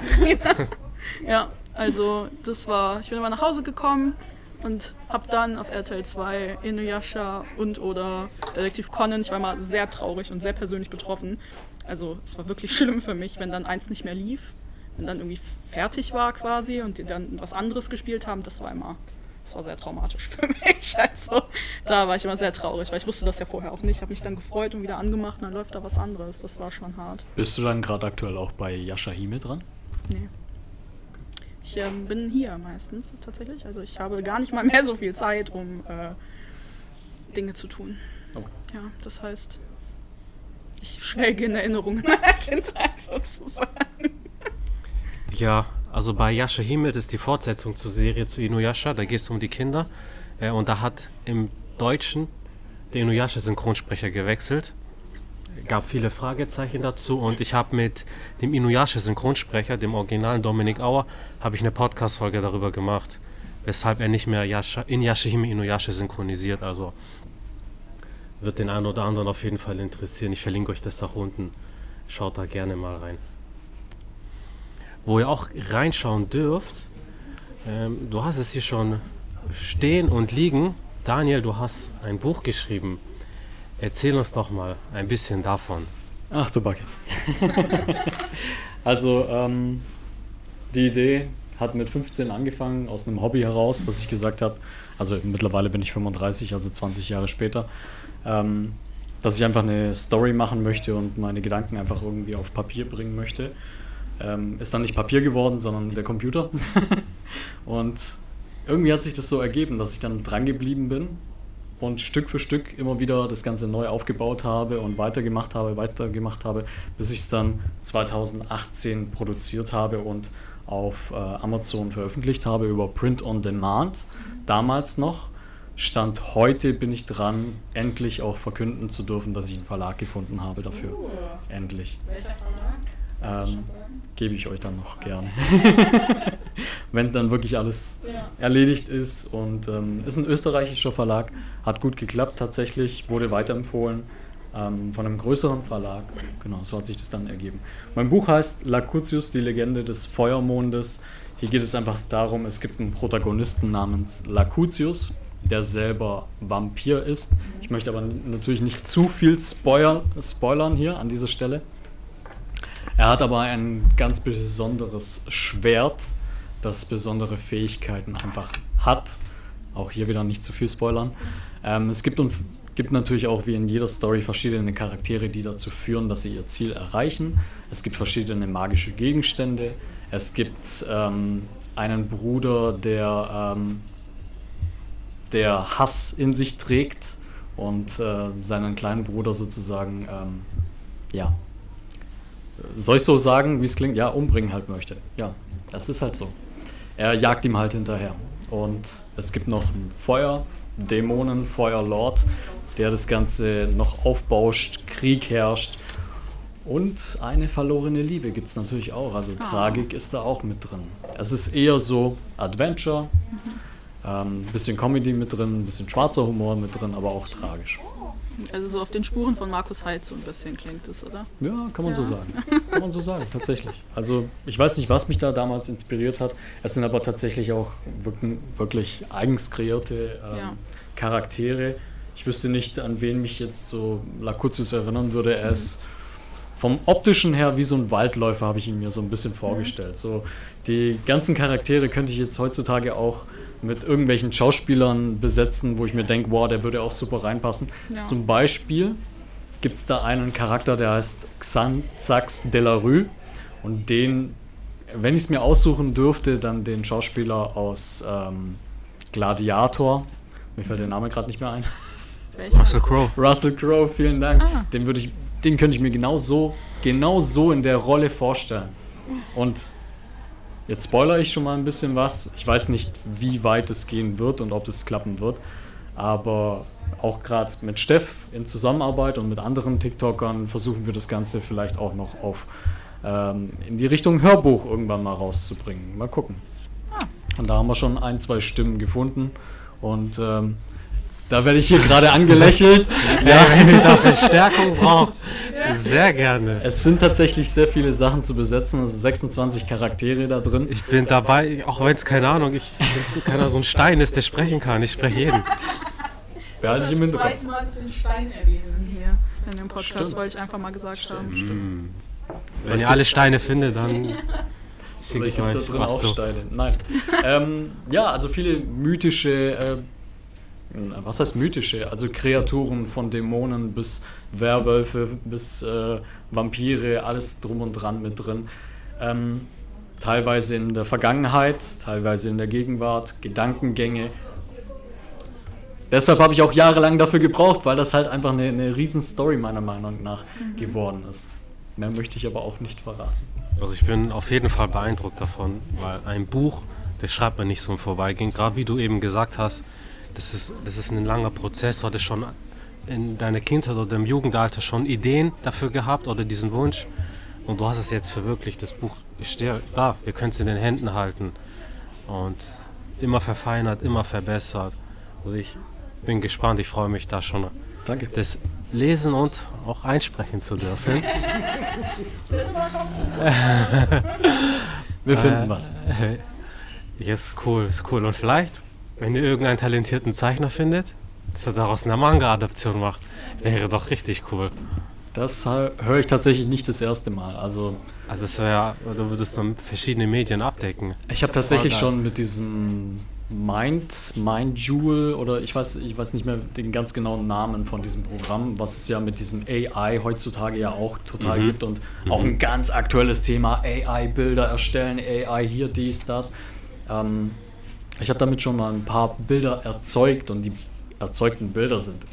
ja, also das war, ich bin immer nach Hause gekommen und hab dann auf RTL 2 Inuyasha und oder Detektiv Conan, ich war mal sehr traurig und sehr persönlich betroffen. Also es war wirklich schlimm für mich, wenn dann eins nicht mehr lief, wenn dann irgendwie fertig war quasi und die dann was anderes gespielt haben, das war immer, das war sehr traumatisch für mich. Also da war ich immer sehr traurig, weil ich wusste das ja vorher auch nicht. habe mich dann gefreut und wieder angemacht und dann läuft da was anderes. Das war schon hart. Bist du dann gerade aktuell auch bei Yashahime dran? Nee. Ich ähm, bin hier meistens tatsächlich. Also ich habe gar nicht mal mehr so viel Zeit, um äh, Dinge zu tun. Oh. Ja, das heißt, ich schwelge in Erinnerungen meiner Kindheit sozusagen. Ja, also bei Yashahime, das ist die Fortsetzung zur Serie zu Inuyasha, da geht es um die Kinder. Äh, und da hat im Deutschen der Inuyasha-Synchronsprecher gewechselt. Gab viele Fragezeichen dazu und ich habe mit dem Inuyasha-Synchronsprecher, dem originalen Dominik Auer, habe ich eine Podcast-Folge darüber gemacht, weshalb er nicht mehr Yasha, in Yashahime Inuyasha synchronisiert. Also wird den einen oder anderen auf jeden Fall interessieren. Ich verlinke euch das auch unten. Schaut da gerne mal rein. Wo ihr auch reinschauen dürft, ähm, du hast es hier schon stehen und liegen. Daniel, du hast ein Buch geschrieben. Erzähl uns doch mal ein bisschen davon. Ach du Backe. also, ähm, die Idee hat mit 15 angefangen, aus einem Hobby heraus, dass ich gesagt habe, also mittlerweile bin ich 35, also 20 Jahre später, ähm, dass ich einfach eine Story machen möchte und meine Gedanken einfach irgendwie auf Papier bringen möchte. Ähm, ist dann nicht Papier geworden, sondern der Computer. und irgendwie hat sich das so ergeben, dass ich dann dran geblieben bin und Stück für Stück immer wieder das Ganze neu aufgebaut habe und weitergemacht habe, weitergemacht habe, bis ich es dann 2018 produziert habe und auf äh, Amazon veröffentlicht habe über Print on Demand. Damals noch. Stand heute bin ich dran, endlich auch verkünden zu dürfen, dass ich einen Verlag gefunden habe dafür. Uh. Endlich. Welcher Verlag? Ähm, Gebe ich euch dann noch gerne. Wenn dann wirklich alles ja. erledigt ist. Und ähm, ist ein österreichischer Verlag, hat gut geklappt tatsächlich, wurde weiterempfohlen ähm, von einem größeren Verlag. Genau, so hat sich das dann ergeben. Mein Buch heißt Lacutius, die Legende des Feuermondes. Hier geht es einfach darum, es gibt einen Protagonisten namens Lacutius, der selber Vampir ist. Ich möchte aber natürlich nicht zu viel spoilern, spoilern hier an dieser Stelle. Er hat aber ein ganz besonderes Schwert, das besondere Fähigkeiten einfach hat. Auch hier wieder nicht zu viel spoilern. Ähm, es gibt, gibt natürlich auch wie in jeder Story verschiedene Charaktere, die dazu führen, dass sie ihr Ziel erreichen. Es gibt verschiedene magische Gegenstände. Es gibt ähm, einen Bruder, der, ähm, der Hass in sich trägt und äh, seinen kleinen Bruder sozusagen ähm, ja, soll ich so sagen, wie es klingt? Ja, umbringen halt möchte. Ja, das ist halt so. Er jagt ihm halt hinterher. Und es gibt noch einen Feuerdämonen, Feuerlord, der das Ganze noch aufbauscht, Krieg herrscht. Und eine verlorene Liebe gibt es natürlich auch. Also oh. Tragik ist da auch mit drin. Es ist eher so Adventure, mhm. ähm, bisschen Comedy mit drin, bisschen schwarzer Humor mit drin, aber auch tragisch. Also so auf den Spuren von Markus Heitz so ein bisschen klingt es, oder? Ja, kann man ja. so sagen. Kann man so sagen, tatsächlich. Also ich weiß nicht, was mich da damals inspiriert hat. Es sind aber tatsächlich auch wirklich, wirklich eigens kreierte ähm, ja. Charaktere. Ich wüsste nicht, an wen mich jetzt so Lakutius erinnern würde. Er mhm. ist vom optischen her wie so ein Waldläufer, habe ich ihn mir so ein bisschen vorgestellt. Mhm. So die ganzen Charaktere könnte ich jetzt heutzutage auch mit irgendwelchen Schauspielern besetzen, wo ich mir denke, wow, der würde auch super reinpassen. Ja. Zum Beispiel gibt es da einen Charakter, der heißt Xanzax Delarue und den, wenn ich es mir aussuchen dürfte, dann den Schauspieler aus ähm, Gladiator. Mir fällt der Name gerade nicht mehr ein. Welcher? Russell Crowe. Russell Crowe, vielen Dank. Ah. Den würde ich, den könnte ich mir genau so, genau so in der Rolle vorstellen. Und Jetzt spoilere ich schon mal ein bisschen was. Ich weiß nicht, wie weit es gehen wird und ob es klappen wird. Aber auch gerade mit Steff in Zusammenarbeit und mit anderen TikTokern versuchen wir das Ganze vielleicht auch noch auf ähm, in die Richtung Hörbuch irgendwann mal rauszubringen. Mal gucken. Ah. Und da haben wir schon ein, zwei Stimmen gefunden. Und ähm, da werde ich hier gerade angelächelt. ja, wenn ihr da Verstärkung braucht, sehr gerne. Es sind tatsächlich sehr viele Sachen zu besetzen. Es sind 26 Charaktere da drin. Ich bin dabei, auch wenn es keine Ahnung, ich, wenn keiner so ein Stein ist, der sprechen kann. Ich spreche jeden. Behalte ich im Hinterkopf. Das zweite Mal, dass wir einen Stein erwähnen hier in dem Podcast, Stimmt. wollte ich einfach mal gesagt Stimmt, haben. Stimmt. Wenn ihr alle Steine findet, dann schicke ich euch da drin auch Steine. Nein. ähm, ja, also viele mythische äh, was heißt mythische, also Kreaturen von Dämonen bis Werwölfe bis äh, Vampire, alles drum und dran mit drin. Ähm, teilweise in der Vergangenheit, teilweise in der Gegenwart, Gedankengänge. Deshalb habe ich auch jahrelang dafür gebraucht, weil das halt einfach eine, eine riesen Story meiner Meinung nach mhm. geworden ist. Mehr möchte ich aber auch nicht verraten. Also ich bin auf jeden Fall beeindruckt davon, weil ein Buch, das schreibt man nicht so im Vorbeigehen. Gerade wie du eben gesagt hast, das ist, das ist ein langer Prozess. Du hattest schon in deiner Kindheit oder im Jugendalter schon Ideen dafür gehabt oder diesen Wunsch. Und du hast es jetzt verwirklicht. Das Buch steht da, wir können es in den Händen halten. Und immer verfeinert, immer verbessert. Also ich bin gespannt, ich freue mich da schon Danke. das lesen und auch einsprechen zu dürfen. Wir finden Äh, was. Ja, ist cool, ist cool. Und vielleicht, wenn ihr irgendeinen talentierten Zeichner findet, dass er daraus eine Manga-Adaption macht, wäre doch richtig cool. Das höre ich tatsächlich nicht das erste Mal. Also Also es wäre, du würdest dann verschiedene Medien abdecken. ich habe tatsächlich schon mit diesem Mind, Mind Jewel oder ich weiß, ich weiß nicht mehr den ganz genauen Namen von diesem Programm, was es ja mit diesem AI heutzutage ja auch total Mhm. gibt und auch ein ganz aktuelles Thema, AI-Bilder erstellen, AI hier, dies, das. Ähm, ich habe damit schon mal ein paar Bilder erzeugt und die erzeugten Bilder sind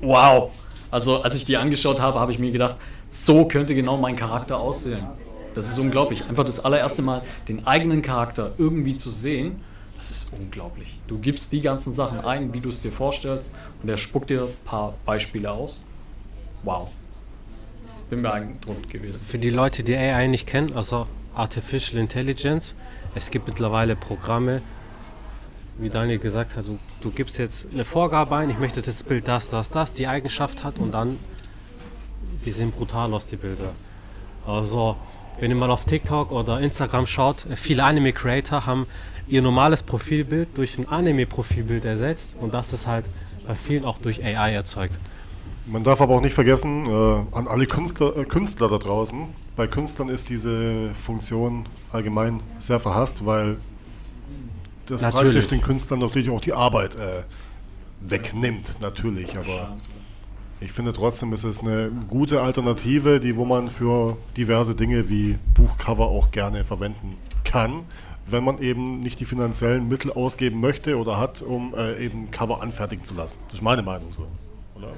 wow. Also als ich die angeschaut habe, habe ich mir gedacht, so könnte genau mein Charakter aussehen. Das ist unglaublich. Einfach das allererste Mal den eigenen Charakter irgendwie zu sehen, das ist unglaublich. Du gibst die ganzen Sachen ein, wie du es dir vorstellst, und er spuckt dir ein paar Beispiele aus. Wow. Bin beeindruckt gewesen. Für die Leute, die AI nicht kennen, also Artificial Intelligence, es gibt mittlerweile Programme, wie Daniel gesagt hat, du, du gibst jetzt eine Vorgabe ein, ich möchte das Bild das, das, das, die Eigenschaft hat und dann, die sehen brutal aus, die Bilder. Also, wenn ihr mal auf TikTok oder Instagram schaut, viele Anime-Creator haben ihr normales Profilbild durch ein Anime-Profilbild ersetzt und das ist halt bei vielen auch durch AI erzeugt. Man darf aber auch nicht vergessen, äh, an alle Künstler, äh, Künstler da draußen, bei Künstlern ist diese Funktion allgemein sehr verhasst, weil das Natürlich. praktisch den Künstlern natürlich auch die Arbeit äh, wegnimmt, natürlich. Aber ich finde trotzdem, ist es eine gute Alternative, die wo man für diverse Dinge wie Buchcover auch gerne verwenden kann, wenn man eben nicht die finanziellen Mittel ausgeben möchte oder hat, um äh, eben Cover anfertigen zu lassen. Das ist meine Meinung so. Oder?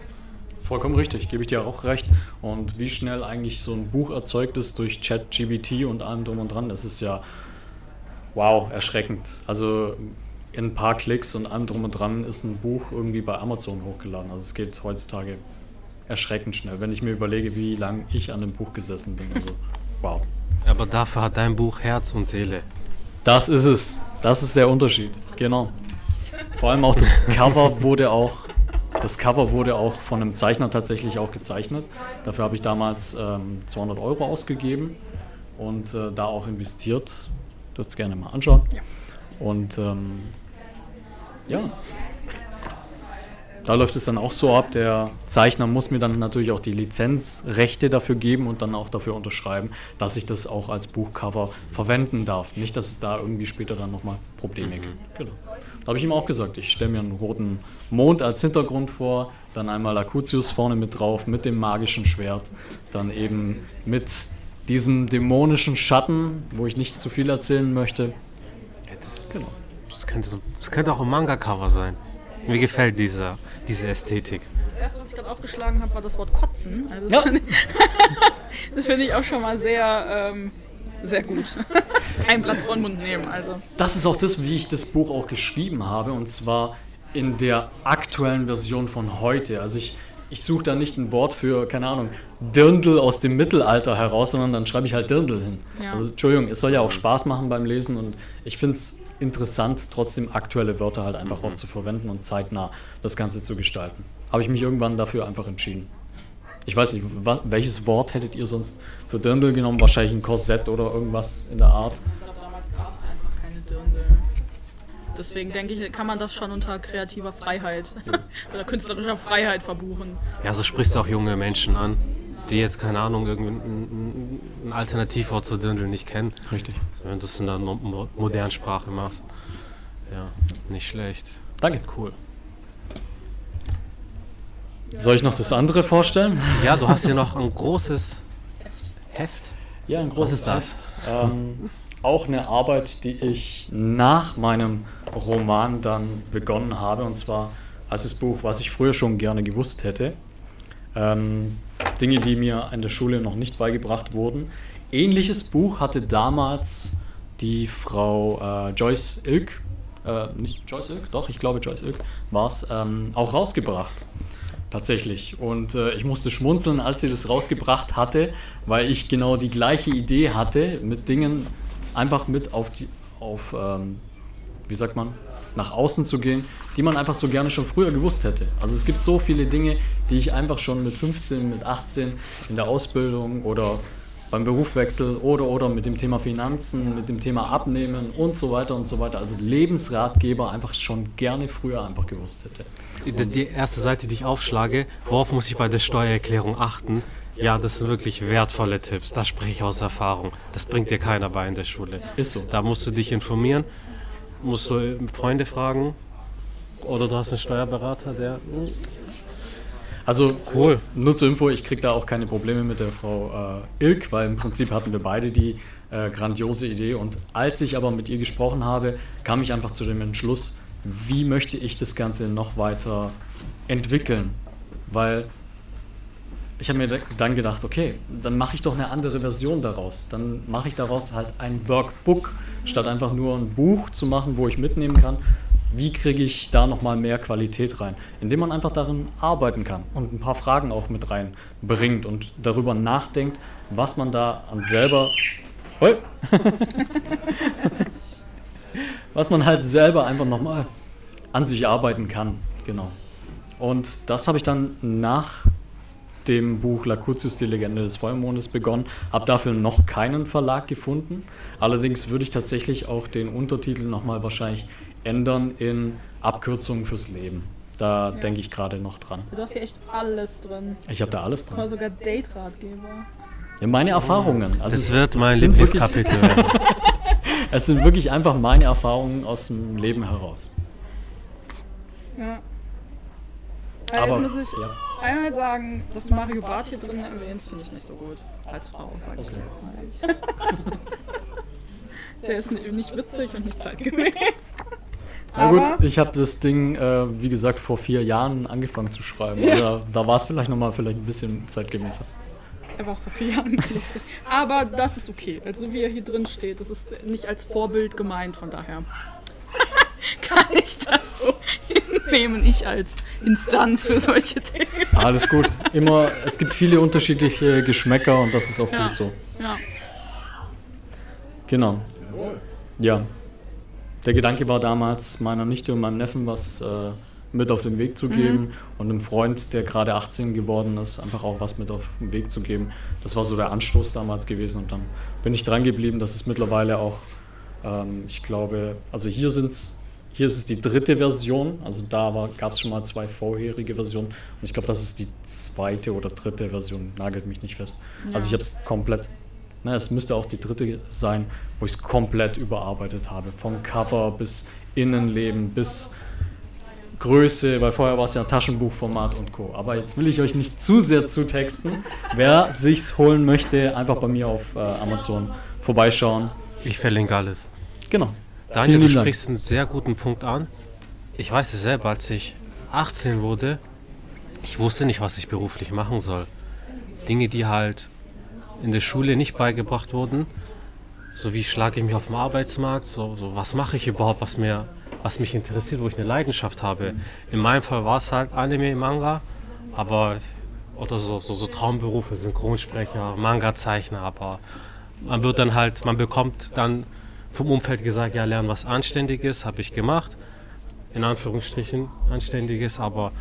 Vollkommen richtig, gebe ich dir auch recht. Und wie schnell eigentlich so ein Buch erzeugt ist durch ChatGPT und allem drum und dran, das ist ja wow, erschreckend. Also in ein paar Klicks und allem drum und dran ist ein Buch irgendwie bei Amazon hochgeladen. Also es geht heutzutage erschreckend schnell, wenn ich mir überlege, wie lange ich an dem Buch gesessen bin. Also wow. Aber dafür hat dein Buch Herz und Seele. Das ist es. Das ist der Unterschied. Genau. Vor allem auch das Cover wurde auch, das Cover wurde auch von einem Zeichner tatsächlich auch gezeichnet. Dafür habe ich damals ähm, 200 Euro ausgegeben und äh, da auch investiert. Du es gerne mal anschauen. Ja. Und ähm, ja, da läuft es dann auch so ab. Der Zeichner muss mir dann natürlich auch die Lizenzrechte dafür geben und dann auch dafür unterschreiben, dass ich das auch als Buchcover verwenden darf. Nicht, dass es da irgendwie später dann nochmal Probleme gibt. Genau. Da habe ich ihm auch gesagt, ich stelle mir einen roten Mond als Hintergrund vor, dann einmal Akutius vorne mit drauf, mit dem magischen Schwert, dann eben mit diesem dämonischen Schatten, wo ich nicht zu viel erzählen möchte. Das, das, könnte, so- das könnte auch ein Manga-Cover sein. Mir gefällt diese, diese Ästhetik. Das erste, was ich gerade aufgeschlagen habe, war das Wort kotzen. Also das Ja. finde ich, das finde ich auch schon mal sehr, ähm, sehr gut. Kein Blatt vor den Mund nehmen, also. Das ist auch das, wie ich das Buch auch geschrieben habe, und zwar in der aktuellen Version von heute. Also ich, ich suche da nicht ein Wort für, keine Ahnung, Dirndl aus dem Mittelalter heraus, sondern dann schreibe ich halt Dirndl hin. Ja. Also Entschuldigung, es soll ja auch Spaß machen beim Lesen und ich finde es interessant, trotzdem aktuelle Wörter halt einfach auch zu verwenden und zeitnah das Ganze zu gestalten. Habe ich mich irgendwann dafür einfach entschieden. Ich weiß nicht, welches Wort hättet ihr sonst für Dirndl genommen? Wahrscheinlich ein Korsett oder irgendwas in der Art. Ich glaube, damals gab es einfach keine Dirndl. Deswegen denke ich, kann man das schon unter kreativer Freiheit oder künstlerischer Freiheit verbuchen. Ja, so sprichst du auch junge Menschen an, die jetzt, keine Ahnung, irgendwie ein, ein Alternativwort zu Dirndl nicht kennen. Richtig. Wenn du es in der modernen Sprache machst. Ja, nicht schlecht. Danke. Cool. Soll ich noch das andere vorstellen? Ja, du hast hier noch ein großes Heft. Ja, ein großes großes Heft. Ähm, auch eine Arbeit, die ich nach meinem Roman dann begonnen habe, und zwar als das Buch, was ich früher schon gerne gewusst hätte. Ähm, Dinge, die mir in der Schule noch nicht beigebracht wurden. Ähnliches Buch hatte damals die Frau äh, Joyce Ilk, äh, nicht Joyce Ilk, doch, ich glaube Joyce Ilk war es, ähm, auch rausgebracht. Tatsächlich. Und äh, ich musste schmunzeln, als sie das rausgebracht hatte, weil ich genau die gleiche Idee hatte, mit Dingen einfach mit auf die, auf, ähm, wie sagt man, nach außen zu gehen, die man einfach so gerne schon früher gewusst hätte. Also es gibt so viele Dinge, die ich einfach schon mit 15, mit 18 in der Ausbildung oder beim Berufswechsel oder oder mit dem Thema Finanzen, mit dem Thema Abnehmen und so weiter und so weiter. Also Lebensratgeber einfach schon gerne früher einfach gewusst hätte. Die, die erste Seite, die ich aufschlage, worauf muss ich bei der Steuererklärung achten? Ja, das sind wirklich wertvolle Tipps. Das spreche ich aus Erfahrung. Das bringt dir keiner bei in der Schule. Ist so. Da musst du dich informieren, musst du Freunde fragen oder du hast einen Steuerberater, der. Also cool. Nur zur Info, ich kriege da auch keine Probleme mit der Frau äh, Ilk, weil im Prinzip hatten wir beide die äh, grandiose Idee. Und als ich aber mit ihr gesprochen habe, kam ich einfach zu dem Entschluss, wie möchte ich das Ganze noch weiter entwickeln? Weil ich habe mir dann gedacht, okay, dann mache ich doch eine andere Version daraus. Dann mache ich daraus halt ein Workbook, statt einfach nur ein Buch zu machen, wo ich mitnehmen kann. Wie kriege ich da nochmal mehr Qualität rein? Indem man einfach darin arbeiten kann und ein paar Fragen auch mit reinbringt und darüber nachdenkt, was man da an selber. Was man halt selber einfach nochmal an sich arbeiten kann. Genau. Und das habe ich dann nach dem Buch Lacutius, die Legende des Vollmondes begonnen, habe dafür noch keinen Verlag gefunden. Allerdings würde ich tatsächlich auch den Untertitel nochmal wahrscheinlich ändern in Abkürzungen fürs Leben. Da ja. denke ich gerade noch dran. Du hast hier echt alles drin. Ich habe da alles drin. Aber sogar Date-Ratgeber. Ja, meine Erfahrungen. Also das wird mein Lieblingskapitel es sind wirklich einfach meine Erfahrungen aus dem Leben heraus. Ja. Ja, Aber, jetzt muss ich ja. einmal sagen, dass du Mario Barth hier drin erwähnst, finde ich nicht so gut. Als Frau, sage ich okay. dir jetzt mal. Der ist nicht witzig und nicht zeitgemäß. Na gut, ich habe das Ding, äh, wie gesagt, vor vier Jahren angefangen zu schreiben. Ja. Oder da war es vielleicht nochmal vielleicht ein bisschen zeitgemäßer. Er war auch vor vier Jahren lustig. Aber das ist okay. Also wie er hier drin steht, das ist nicht als Vorbild gemeint, von daher kann ich das so hinnehmen, ich als Instanz für solche Themen. Alles gut. Immer, es gibt viele unterschiedliche Geschmäcker und das ist auch ja. gut so. Ja. Genau. Ja. Der Gedanke war damals, meiner Nichte und meinem Neffen was äh, mit auf den Weg zu geben mhm. und einem Freund, der gerade 18 geworden ist, einfach auch was mit auf den Weg zu geben. Das war so der Anstoß damals gewesen und dann bin ich dran geblieben, dass es mittlerweile auch, ähm, ich glaube, also hier sind es hier ist es die dritte Version, also da gab es schon mal zwei vorherige Versionen und ich glaube, das ist die zweite oder dritte Version, nagelt mich nicht fest. Ja. Also ich habe es komplett, na, es müsste auch die dritte sein, wo ich es komplett überarbeitet habe, vom Cover bis Innenleben bis Größe, weil vorher war es ja Taschenbuchformat und Co. Aber jetzt will ich euch nicht zu sehr zutexten. Wer sich's holen möchte, einfach bei mir auf äh, Amazon vorbeischauen. Ich verlinke alles. Genau. Daniel, du sprichst einen sehr guten Punkt an. Ich weiß es selber, als ich 18 wurde, ich wusste nicht, was ich beruflich machen soll. Dinge, die halt in der Schule nicht beigebracht wurden. So wie schlage ich mich auf dem Arbeitsmarkt, so, so was mache ich überhaupt, was mir, was mich interessiert, wo ich eine Leidenschaft habe. In meinem Fall war es halt Anime, Manga, aber oder so, so, so Traumberufe, Synchronsprecher, Manga-Zeichner, aber man wird dann halt, man bekommt dann vom Umfeld gesagt, ja, lernen was Anständiges, habe ich gemacht. In Anführungsstrichen Anständiges, aber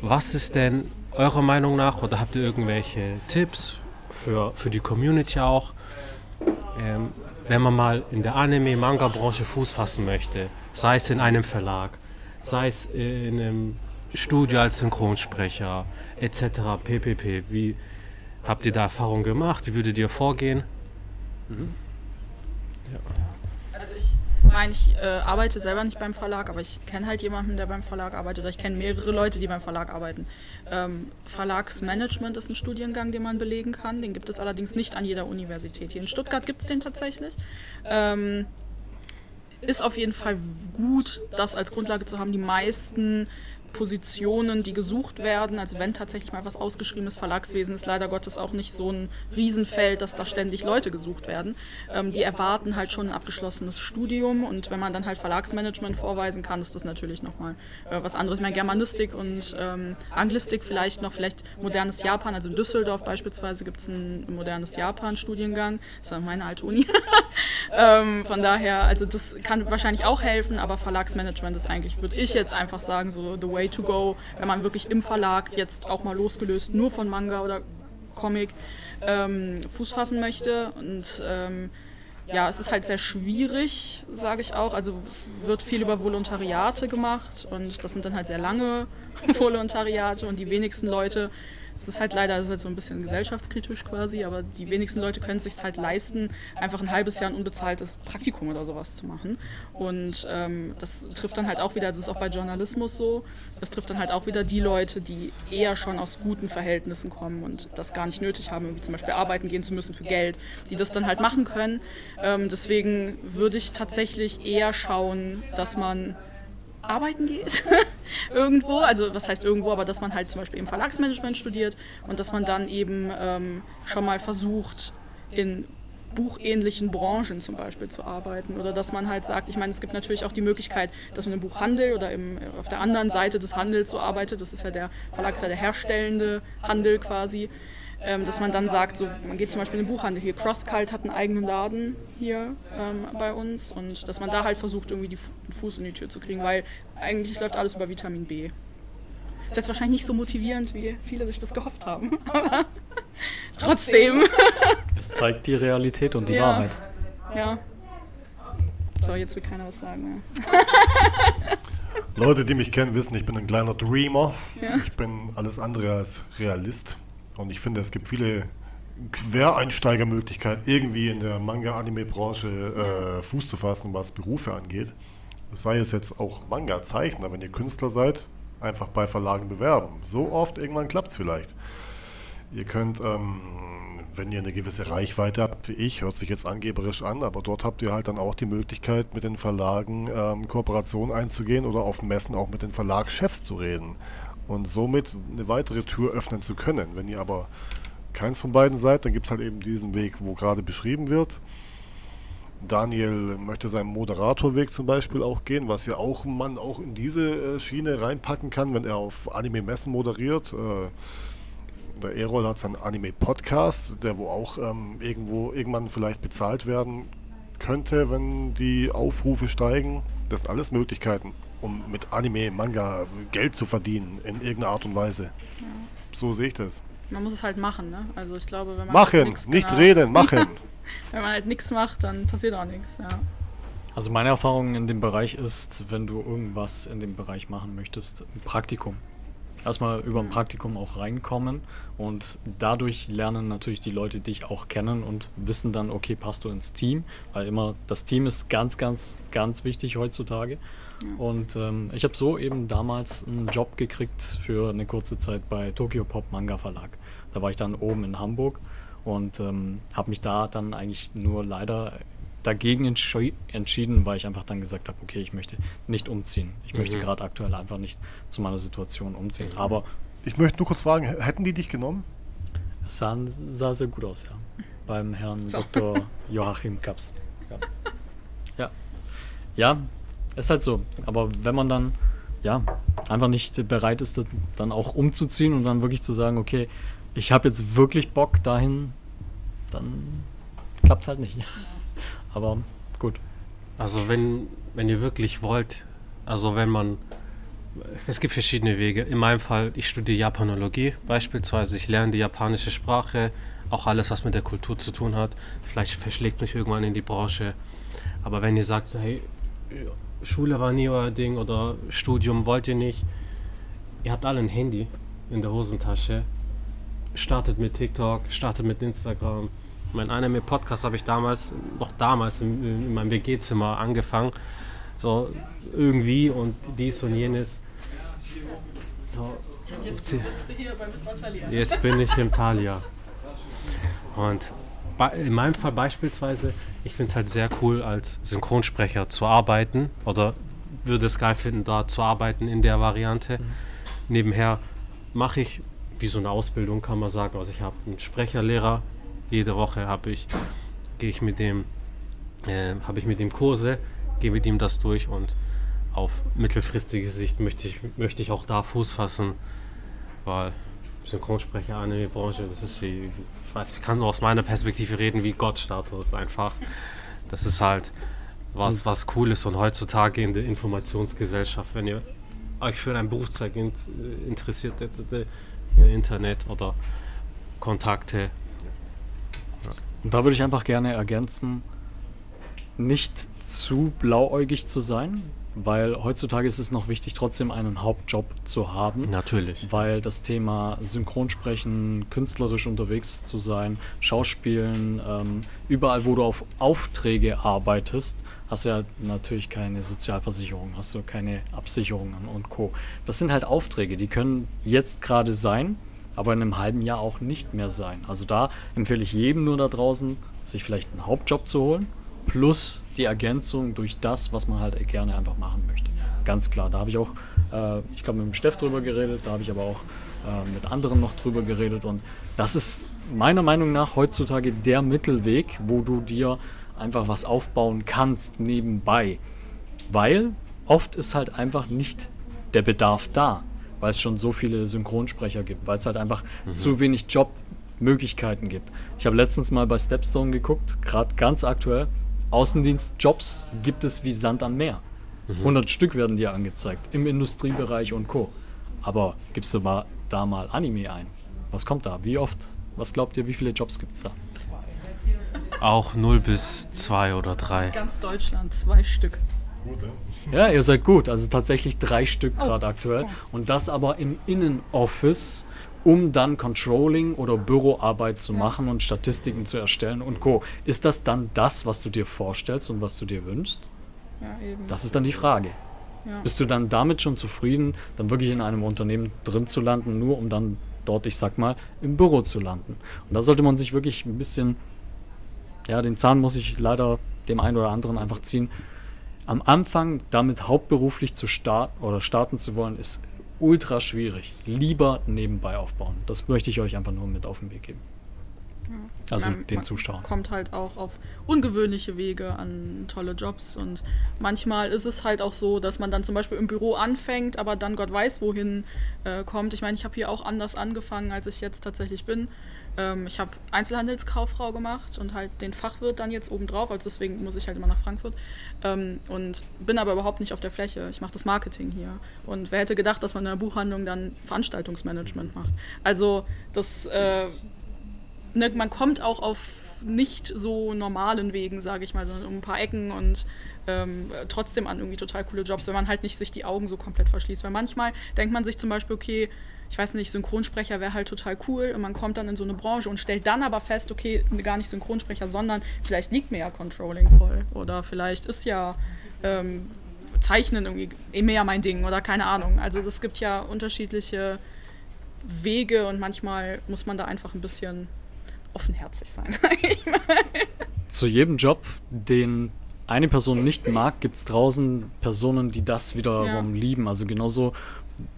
was ist denn eurer Meinung nach oder habt ihr irgendwelche Tipps für, für die Community auch, ähm, wenn man mal in der Anime-Manga-Branche Fuß fassen möchte, sei es in einem Verlag, sei es in einem Studio als Synchronsprecher etc. ppp. Wie habt ihr da Erfahrung gemacht? Wie würdet ihr vorgehen? Mhm. Ja. Ich meine, ich äh, arbeite selber nicht beim Verlag, aber ich kenne halt jemanden, der beim Verlag arbeitet oder ich kenne mehrere Leute, die beim Verlag arbeiten. Ähm, Verlagsmanagement ist ein Studiengang, den man belegen kann. Den gibt es allerdings nicht an jeder Universität. Hier in Stuttgart gibt es den tatsächlich. Ähm, ist auf jeden Fall gut, das als Grundlage zu haben. Die meisten Positionen, die gesucht werden. Also wenn tatsächlich mal was ausgeschrieben ist, Verlagswesen ist leider Gottes auch nicht so ein Riesenfeld, dass da ständig Leute gesucht werden. Ähm, die erwarten halt schon ein abgeschlossenes Studium und wenn man dann halt Verlagsmanagement vorweisen kann, ist das natürlich nochmal äh, was anderes. Ich meine, Germanistik und ähm, Anglistik vielleicht noch, vielleicht modernes Japan, also in Düsseldorf beispielsweise gibt es ein modernes Japan-Studiengang, das ist meine alte Uni. ähm, von daher, also das kann wahrscheinlich auch helfen, aber Verlagsmanagement ist eigentlich, würde ich jetzt einfach sagen, so the way to go, wenn man wirklich im Verlag jetzt auch mal losgelöst nur von Manga oder Comic ähm, Fuß fassen möchte. Und ähm, ja, es ist halt sehr schwierig, sage ich auch. Also es wird viel über Volontariate gemacht und das sind dann halt sehr lange Volontariate und die wenigsten Leute es ist halt leider, ist halt so ein bisschen gesellschaftskritisch quasi, aber die wenigsten Leute können es sich halt leisten, einfach ein halbes Jahr ein unbezahltes Praktikum oder sowas zu machen. Und ähm, das trifft dann halt auch wieder, das ist auch bei Journalismus so, das trifft dann halt auch wieder die Leute, die eher schon aus guten Verhältnissen kommen und das gar nicht nötig haben, irgendwie zum Beispiel arbeiten gehen zu müssen für Geld, die das dann halt machen können. Ähm, deswegen würde ich tatsächlich eher schauen, dass man arbeiten geht irgendwo. Also was heißt irgendwo, aber dass man halt zum Beispiel im Verlagsmanagement studiert und dass man dann eben ähm, schon mal versucht, in buchähnlichen Branchen zum Beispiel zu arbeiten oder dass man halt sagt, ich meine, es gibt natürlich auch die Möglichkeit, dass man im Buchhandel oder im, auf der anderen Seite des Handels so arbeitet. Das ist ja der Verlag, ist ja der herstellende Handel quasi dass man dann sagt, so, man geht zum Beispiel in den Buchhandel hier, CrossCult hat einen eigenen Laden hier ähm, bei uns und dass man da halt versucht, irgendwie die Fuß in die Tür zu kriegen, weil eigentlich läuft alles über Vitamin B. Ist jetzt wahrscheinlich nicht so motivierend, wie viele sich das gehofft haben, aber trotzdem. Es zeigt die Realität und die ja. Wahrheit. Ja. So, jetzt will keiner was sagen. Leute, die mich kennen, wissen, ich bin ein kleiner Dreamer. Ja. Ich bin alles andere als Realist. Und ich finde, es gibt viele Quereinsteigermöglichkeiten, irgendwie in der Manga-Anime-Branche äh, Fuß zu fassen, was Berufe angeht. Sei es jetzt auch Manga-Zeichner, wenn ihr Künstler seid, einfach bei Verlagen bewerben. So oft, irgendwann klappt es vielleicht. Ihr könnt, ähm, wenn ihr eine gewisse Reichweite habt wie ich, hört sich jetzt angeberisch an, aber dort habt ihr halt dann auch die Möglichkeit, mit den Verlagen ähm, Kooperationen einzugehen oder auf Messen auch mit den Verlagschefs zu reden und somit eine weitere Tür öffnen zu können. Wenn ihr aber keins von beiden seid, dann gibt es halt eben diesen Weg, wo gerade beschrieben wird. Daniel möchte seinen Moderatorweg zum Beispiel auch gehen, was ja auch man auch in diese äh, Schiene reinpacken kann, wenn er auf Anime-Messen moderiert. Äh, der Erol hat seinen Anime-Podcast, der wo auch ähm, irgendwo irgendwann vielleicht bezahlt werden könnte, wenn die Aufrufe steigen. Das sind alles Möglichkeiten um mit Anime, Manga Geld zu verdienen in irgendeiner Art und Weise. Ja. So sehe ich das. Man muss es halt machen, ne? Also ich glaube, wenn man machen, halt nicht genau, reden, machen. wenn man halt nichts macht, dann passiert auch nichts, ja. Also meine Erfahrung in dem Bereich ist, wenn du irgendwas in dem Bereich machen möchtest, ein Praktikum. Erstmal über ein Praktikum auch reinkommen und dadurch lernen natürlich die Leute dich auch kennen und wissen dann, okay, passt du ins Team, weil immer das Team ist ganz, ganz, ganz wichtig heutzutage. Und ähm, ich habe so eben damals einen Job gekriegt für eine kurze Zeit bei Tokyo Pop Manga Verlag. Da war ich dann oben in Hamburg und ähm, habe mich da dann eigentlich nur leider dagegen entsch entschieden, weil ich einfach dann gesagt habe, okay, ich möchte nicht umziehen. Ich mhm. möchte gerade aktuell einfach nicht zu meiner Situation umziehen. Mhm. Aber ich möchte nur kurz fragen, hätten die dich genommen? Es sah, sah sehr gut aus, ja. Beim Herrn so. Dr. Joachim Kaps. Ja. ja. Ja, ist halt so. Aber wenn man dann ja einfach nicht bereit ist, dann auch umzuziehen und dann wirklich zu sagen, okay, ich habe jetzt wirklich Bock dahin, dann klappt es halt nicht. Aber gut. Also wenn, wenn ihr wirklich wollt, also wenn man, es gibt verschiedene Wege. In meinem Fall, ich studiere Japanologie beispielsweise. Ich lerne die japanische Sprache, auch alles, was mit der Kultur zu tun hat. Vielleicht verschlägt mich irgendwann in die Branche. Aber wenn ihr sagt, so, hey, Schule war nie euer Ding oder Studium wollt ihr nicht. Ihr habt alle ein Handy in der Hosentasche. Startet mit TikTok, startet mit Instagram. Mein Anime-Podcast habe ich damals, noch damals in, in meinem WG-Zimmer angefangen. So irgendwie und dies und jenes. So, jetzt, jetzt bin ich im Thalia. Und in meinem Fall beispielsweise, ich finde es halt sehr cool, als Synchronsprecher zu arbeiten oder würde es geil finden, da zu arbeiten in der Variante. Mhm. Nebenher mache ich wie so eine Ausbildung, kann man sagen. Also ich habe einen Sprecherlehrer. Jede Woche habe ich, gehe ich mit dem, äh, habe ich mit ihm Kurse, gehe mit ihm das durch und auf mittelfristige Sicht möchte ich, möchte ich auch da Fuß fassen, weil Synchronsprecher, Anime-Branche, das ist wie, weiß, ich kann nur aus meiner Perspektive reden, wie Gottstatus einfach. Das ist halt was, was cool ist und heutzutage in der Informationsgesellschaft, wenn ihr euch für einen Berufszweig in, interessiert, ihr Internet oder Kontakte. Und da würde ich einfach gerne ergänzen, nicht zu blauäugig zu sein, weil heutzutage ist es noch wichtig, trotzdem einen Hauptjob zu haben. Natürlich. Weil das Thema Synchronsprechen, künstlerisch unterwegs zu sein, Schauspielen, ähm, überall, wo du auf Aufträge arbeitest, hast du ja natürlich keine Sozialversicherung, hast du keine Absicherungen und Co. Das sind halt Aufträge, die können jetzt gerade sein, aber in einem halben Jahr auch nicht mehr sein. Also da empfehle ich jedem nur da draußen, sich vielleicht einen Hauptjob zu holen plus die Ergänzung durch das, was man halt gerne einfach machen möchte. Ganz klar, da habe ich auch, äh, ich glaube, mit dem Steff drüber geredet, da habe ich aber auch äh, mit anderen noch drüber geredet und das ist meiner Meinung nach heutzutage der Mittelweg, wo du dir einfach was aufbauen kannst nebenbei. Weil oft ist halt einfach nicht der Bedarf da, weil es schon so viele Synchronsprecher gibt, weil es halt einfach mhm. zu wenig Jobmöglichkeiten gibt. Ich habe letztens mal bei Stepstone geguckt, gerade ganz aktuell, Außendienstjobs gibt es wie Sand am Meer. Mhm. 100 Stück werden dir angezeigt im Industriebereich und Co. Aber gibst du mal da mal Anime ein? Was kommt da? Wie oft? Was glaubt ihr, wie viele Jobs gibt es da? Auch 0 bis 2 oder 3. Ganz Deutschland, zwei Stück. Gut, ja? ja, ihr seid gut. Also tatsächlich drei Stück oh. gerade aktuell. Und das aber im Innenoffice um dann Controlling oder Büroarbeit zu machen und Statistiken zu erstellen und Co. Ist das dann das, was du dir vorstellst und was du dir wünschst? Ja, eben. Das ist dann die Frage. Ja. Bist du dann damit schon zufrieden, dann wirklich in einem Unternehmen drin zu landen, nur um dann dort, ich sag mal, im Büro zu landen? Und da sollte man sich wirklich ein bisschen, ja, den Zahn muss ich leider dem einen oder anderen einfach ziehen. Am Anfang damit hauptberuflich zu starten oder starten zu wollen, ist ultra schwierig. Lieber nebenbei aufbauen. Das möchte ich euch einfach nur mit auf den Weg geben. Ja. Also man, den Zuschauern. Kommt halt auch auf ungewöhnliche Wege an tolle Jobs und manchmal ist es halt auch so, dass man dann zum Beispiel im Büro anfängt, aber dann Gott weiß wohin äh, kommt. Ich meine, ich habe hier auch anders angefangen, als ich jetzt tatsächlich bin. Ähm, ich habe Einzelhandelskauffrau gemacht und halt den Fachwirt dann jetzt obendrauf, also deswegen muss ich halt immer nach Frankfurt. Ähm, und bin aber überhaupt nicht auf der Fläche. Ich mache das Marketing hier. Und wer hätte gedacht, dass man in der Buchhandlung dann Veranstaltungsmanagement macht? Also das, äh, ne, man kommt auch auf nicht so normalen Wegen, sage ich mal, sondern um ein paar Ecken und ähm, trotzdem an irgendwie total coole Jobs, wenn man halt nicht sich die Augen so komplett verschließt. Weil manchmal denkt man sich zum Beispiel, okay, ich weiß nicht, Synchronsprecher wäre halt total cool und man kommt dann in so eine Branche und stellt dann aber fest, okay, gar nicht Synchronsprecher, sondern vielleicht liegt mir ja Controlling voll oder vielleicht ist ja ähm, Zeichnen irgendwie mehr mein Ding oder keine Ahnung. Also es gibt ja unterschiedliche Wege und manchmal muss man da einfach ein bisschen offenherzig sein, sag ich mal. Zu jedem Job, den eine Person nicht mag, gibt es draußen Personen, die das wiederum ja. lieben. Also genauso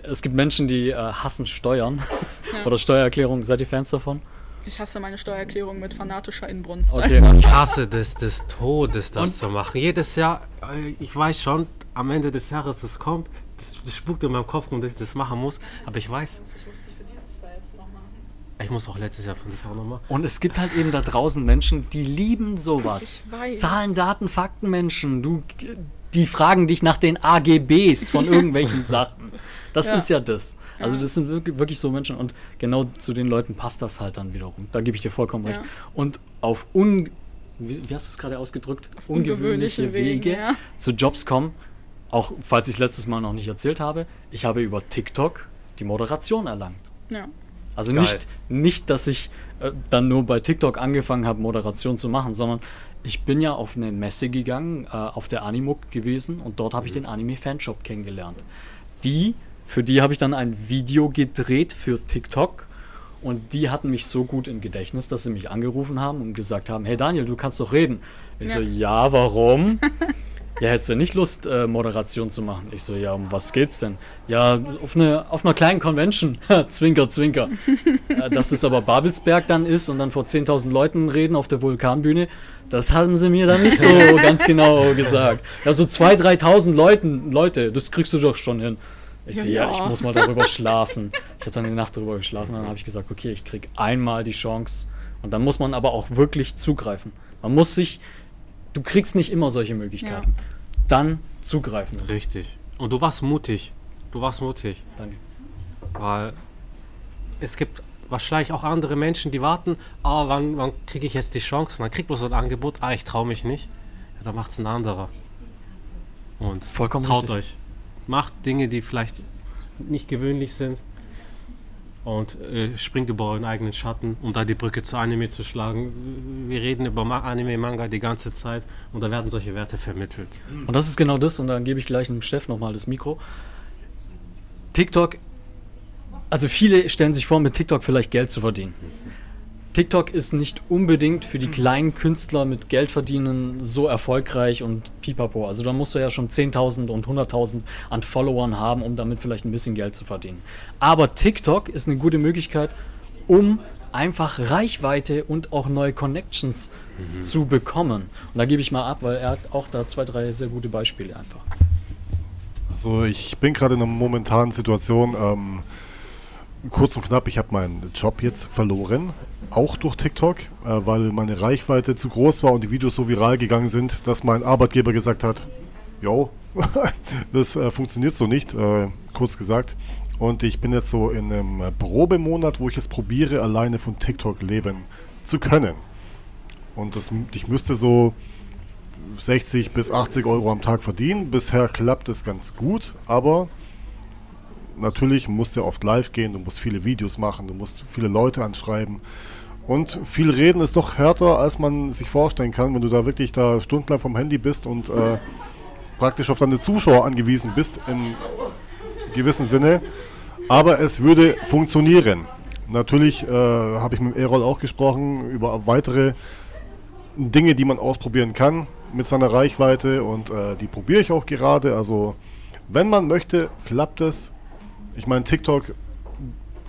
es gibt Menschen, die äh, hassen Steuern ja. oder Steuererklärung. Seid ihr Fans davon? Ich hasse meine Steuererklärung mit fanatischer Inbrunst. Okay. Also. Ich hasse des, des Todes, das Und? zu machen. Jedes Jahr, äh, ich weiß schon, am Ende des Jahres, es kommt, das, das spukt in meinem Kopf rum, dass ich das machen muss. Aber ich weiß. Ich muss die für dieses Jahr jetzt. Ich muss auch letztes Jahr für das Jahr nochmal. Und es gibt halt eben da draußen Menschen, die lieben sowas. Ich weiß. Zahlen, Daten, Fakten, Menschen. Du, die fragen dich nach den AGBs von irgendwelchen Sachen. Das ja. ist ja das. Also das sind wirklich, so Menschen und genau zu den Leuten passt das halt dann wiederum. Da gebe ich dir vollkommen recht. Und auf un wie, wie hast du es gerade ausgedrückt? Auf ungewöhnliche, ungewöhnliche Wege, Wege ja. zu Jobs kommen. Auch falls ich es letztes Mal noch nicht erzählt habe, ich habe über TikTok die Moderation erlangt. Ja. Also nicht, nicht, dass ich äh, dann nur bei TikTok angefangen habe, Moderation zu machen, sondern ich bin ja auf eine Messe gegangen, äh, auf der Animuk gewesen und dort habe ich mhm. den Anime-Fanshop kennengelernt. Die für die habe ich dann ein Video gedreht für TikTok. Und die hatten mich so gut im Gedächtnis, dass sie mich angerufen haben und gesagt haben, hey Daniel, du kannst doch reden. Ich ja. so, ja, warum? ja, hättest du nicht Lust, äh, Moderation zu machen? Ich so, ja, um was geht's denn? Ja, auf, eine, auf einer kleinen Convention. zwinker, zwinker. äh, dass das aber Babelsberg dann ist und dann vor 10.000 Leuten reden auf der Vulkanbühne, das haben sie mir dann nicht so ganz genau gesagt. Ja, so 2.000, 3.000 Leuten, Leute, das kriegst du doch schon hin. Ich so, ja, Ja. ich muss mal darüber schlafen. Ich habe dann die Nacht darüber geschlafen und dann habe ich gesagt, okay, ich krieg einmal die Chance. Und dann muss man aber auch wirklich zugreifen. Man muss sich, du kriegst nicht immer solche Möglichkeiten. Dann zugreifen. Richtig. Und du warst mutig. Du warst mutig. Danke. Weil es gibt wahrscheinlich auch andere Menschen, die warten, ah, wann, wann kriege ich jetzt die Chance? Und dann kriegt man so ein Angebot, ah, ich traue mich nicht. Ja, dann macht es ein anderer. Und Vollkommen traut richtig. euch. Macht Dinge, die vielleicht nicht gewöhnlich sind. Und äh, springt über euren eigenen Schatten, um da die Brücke zu Anime zu schlagen. Wir reden über Anime, Manga die ganze Zeit und da werden solche Werte vermittelt. Und das ist genau das, und dann gebe ich gleich dem Steff nochmal das Mikro. TikTok, also viele stellen sich vor, mit TikTok vielleicht Geld zu verdienen. TikTok ist nicht unbedingt für die kleinen Künstler mit Geld verdienen so erfolgreich und pipapo. Also da musst du ja schon 10.000 und 100.000 an Followern haben, um damit vielleicht ein bisschen Geld zu verdienen. Aber TikTok ist eine gute Möglichkeit, um einfach Reichweite und auch neue Connections zu bekommen. Und da gebe ich mal ab, weil er hat auch da zwei, drei sehr gute Beispiele einfach. Also ich bin gerade in einer momentanen Situation, ähm, kurz und knapp, ich habe meinen Job jetzt verloren, auch durch TikTok, äh, weil meine Reichweite zu groß war und die Videos so viral gegangen sind, dass mein Arbeitgeber gesagt hat, jo, das äh, funktioniert so nicht, äh, kurz gesagt. Und ich bin jetzt so in einem Probemonat, wo ich es probiere, alleine von TikTok leben zu können. Und das, ich müsste so 60 bis 80 Euro am Tag verdienen. Bisher klappt es ganz gut, aber natürlich musst du oft live gehen, du musst viele Videos machen, du musst viele Leute anschreiben. Und viel reden ist doch härter, als man sich vorstellen kann, wenn du da wirklich da stundenlang vom Handy bist und äh, praktisch auf deine Zuschauer angewiesen bist, im gewissen Sinne. Aber es würde funktionieren. Natürlich äh, habe ich mit Errol auch gesprochen über weitere Dinge, die man ausprobieren kann mit seiner Reichweite und äh, die probiere ich auch gerade. Also wenn man möchte, klappt es. Ich meine, TikTok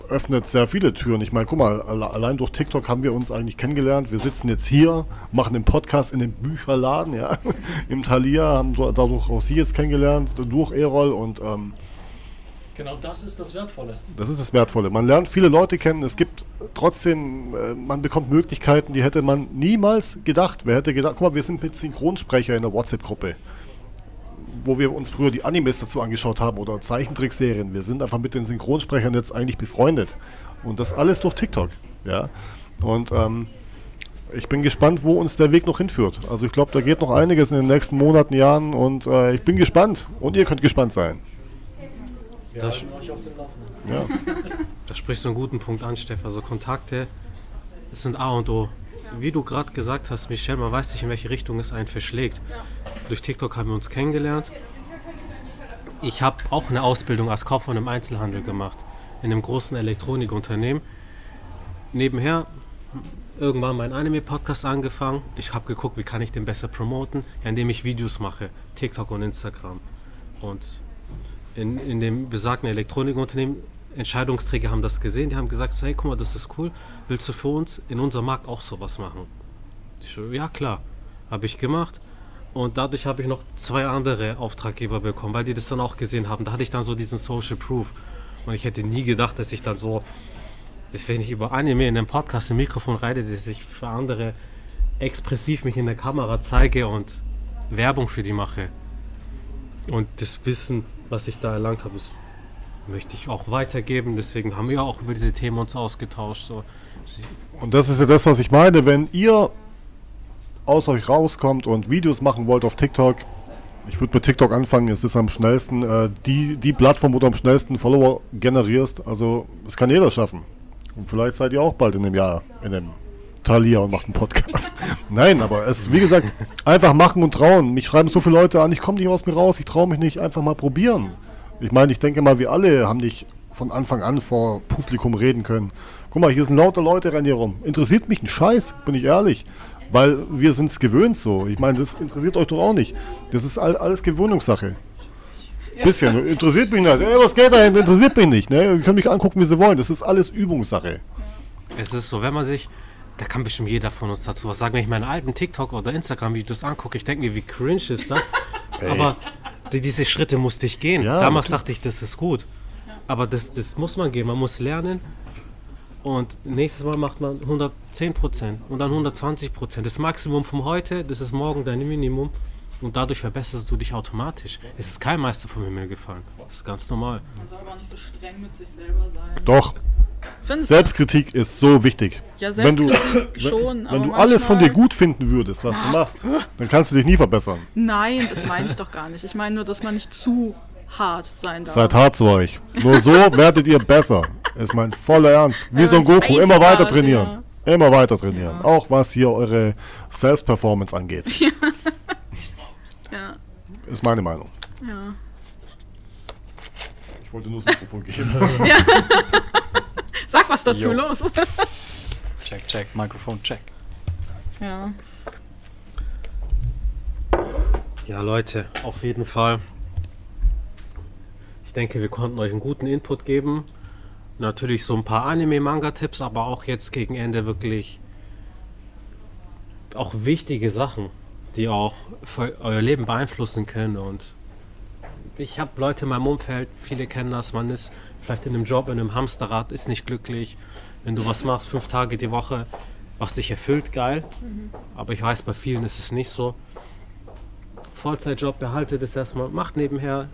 öffnet sehr viele Türen. Ich meine, guck mal, alle, allein durch TikTok haben wir uns eigentlich kennengelernt. Wir sitzen jetzt hier, machen den Podcast in dem Bücherladen, ja, im Thalia, haben dadurch auch Sie jetzt kennengelernt, durch Erol und ähm, Genau das ist das Wertvolle. das ist das Wertvolle. Man lernt viele Leute kennen. Es gibt trotzdem, äh, man bekommt Möglichkeiten, die hätte man niemals gedacht. Wer hätte gedacht, guck mal, wir sind mit Synchronsprecher in der WhatsApp-Gruppe, wo wir uns früher die Animes dazu angeschaut haben oder Zeichentrickserien. Wir sind einfach mit den Synchronsprechern jetzt eigentlich befreundet. Und das alles durch TikTok. Ja. Und ähm, ich bin gespannt, wo uns der Weg noch hinführt. Also ich glaube, da geht noch einiges in den nächsten Monaten, Jahren und äh, ich bin gespannt. Und ihr könnt gespannt sein. Wir Das- halten euch auf dem Laufenden. Ja. Da sprichst du einen guten Punkt an, Steff. Also Kontakte sind A und O. Wie du gerade gesagt hast, Michelle, man weiß nicht, in welche Richtung es einen verschlägt. Durch TikTok haben wir uns kennengelernt. Ich habe auch eine Ausbildung als Kaufmann im Einzelhandel gemacht. In einem großen Elektronikunternehmen. Nebenher irgendwann mein Anime-Podcast angefangen. Ich habe geguckt, wie kann ich den besser promoten, ja, indem ich Videos mache. TikTok und Instagram. Und in, in dem besagten Elektronikunternehmen, Entscheidungsträger haben das gesehen, die haben gesagt, so, hey, guck mal, das ist cool, willst du für uns in unserem Markt auch sowas machen? Ich so, ja klar, habe ich gemacht und dadurch habe ich noch zwei andere Auftraggeber bekommen, weil die das dann auch gesehen haben. Da hatte ich dann so diesen Social Proof und ich hätte nie gedacht, dass ich dann so, dass wenn ich über Anime in einem Podcast im Mikrofon reite, dass ich für andere expressiv mich in der Kamera zeige und Werbung für die mache. Und das Wissen, was ich da erlangt habe, ist, möchte ich auch weitergeben. Deswegen haben wir auch über diese Themen uns ausgetauscht. So. Und das ist ja das, was ich meine. Wenn ihr aus euch rauskommt und Videos machen wollt auf TikTok, ich würde mit TikTok anfangen, es ist am schnellsten äh, die, die Plattform, wo du am schnellsten Follower generierst. Also, das kann jeder schaffen. Und vielleicht seid ihr auch bald in einem Jahr in einem Thalia und macht einen Podcast. Nein, aber es wie gesagt, einfach machen und trauen. Mich schreiben so viele Leute an, ich komme nicht aus mir raus, ich traue mich nicht, einfach mal probieren. Ich meine, ich denke mal, wir alle haben nicht von Anfang an vor Publikum reden können. Guck mal, hier sind lauter Leute rennen hier rum. Interessiert mich ein Scheiß, bin ich ehrlich. Weil wir sind es gewöhnt so. Ich meine, das interessiert euch doch auch nicht. Das ist all, alles Gewöhnungssache. Bisschen. Interessiert mich nicht. Ey, was geht da? Interessiert mich nicht. Ne? Ihr könnt mich angucken, wie sie wollen. Das ist alles Übungssache. Es ist so, wenn man sich, da kann bestimmt jeder von uns dazu was sagen, wenn ich meine alten TikTok oder Instagram-Videos angucke, ich denke mir, wie cringe ist das? Aber die, diese Schritte musste ich gehen. Ja, Damals klar. dachte ich, das ist gut. Aber das, das muss man gehen, man muss lernen. Und nächstes Mal macht man 110% und dann 120%. Das Maximum von heute, das ist morgen dein Minimum. Und dadurch verbesserst du dich automatisch. Es ist kein Meister vom Himmel gefallen. Das ist ganz normal. Man soll aber auch nicht so streng mit sich selber sein. Doch, Findest du? Selbstkritik ist so wichtig. Ja, Wenn du, schon, aber wenn du alles von dir gut finden würdest, was du machst, dann kannst du dich nie verbessern. Nein, das meine ich doch gar nicht. Ich meine nur, dass man nicht zu hart sein darf. Seid hart zu euch. Nur so werdet ihr besser. Ist mein voller Ernst. Wie Wenn so ein Goku. Immer weiter trainieren. Immer weiter trainieren. Auch was hier eure Selbstperformance angeht. Ja, Ist meine Meinung. ja. Ich wollte nur das Mikrofon geben. Sag was dazu, Jo. los. Check, check, Mikrofon, check. Ja. Ja, Leute, auf jeden Fall. Ich denke, wir konnten euch einen guten Input geben. Natürlich so ein paar Anime-Manga-Tipps, aber auch jetzt gegen Ende wirklich auch wichtige Sachen, die auch für euer Leben beeinflussen können. Und ich habe Leute in meinem Umfeld, viele kennen das, man ist vielleicht in einem Job, in einem Hamsterrad, ist nicht glücklich. Wenn du was machst, fünf Tage die Woche, was dich erfüllt, geil. Aber ich weiß, bei vielen ist es nicht so. Vollzeitjob, behaltet es erstmal, macht nebenher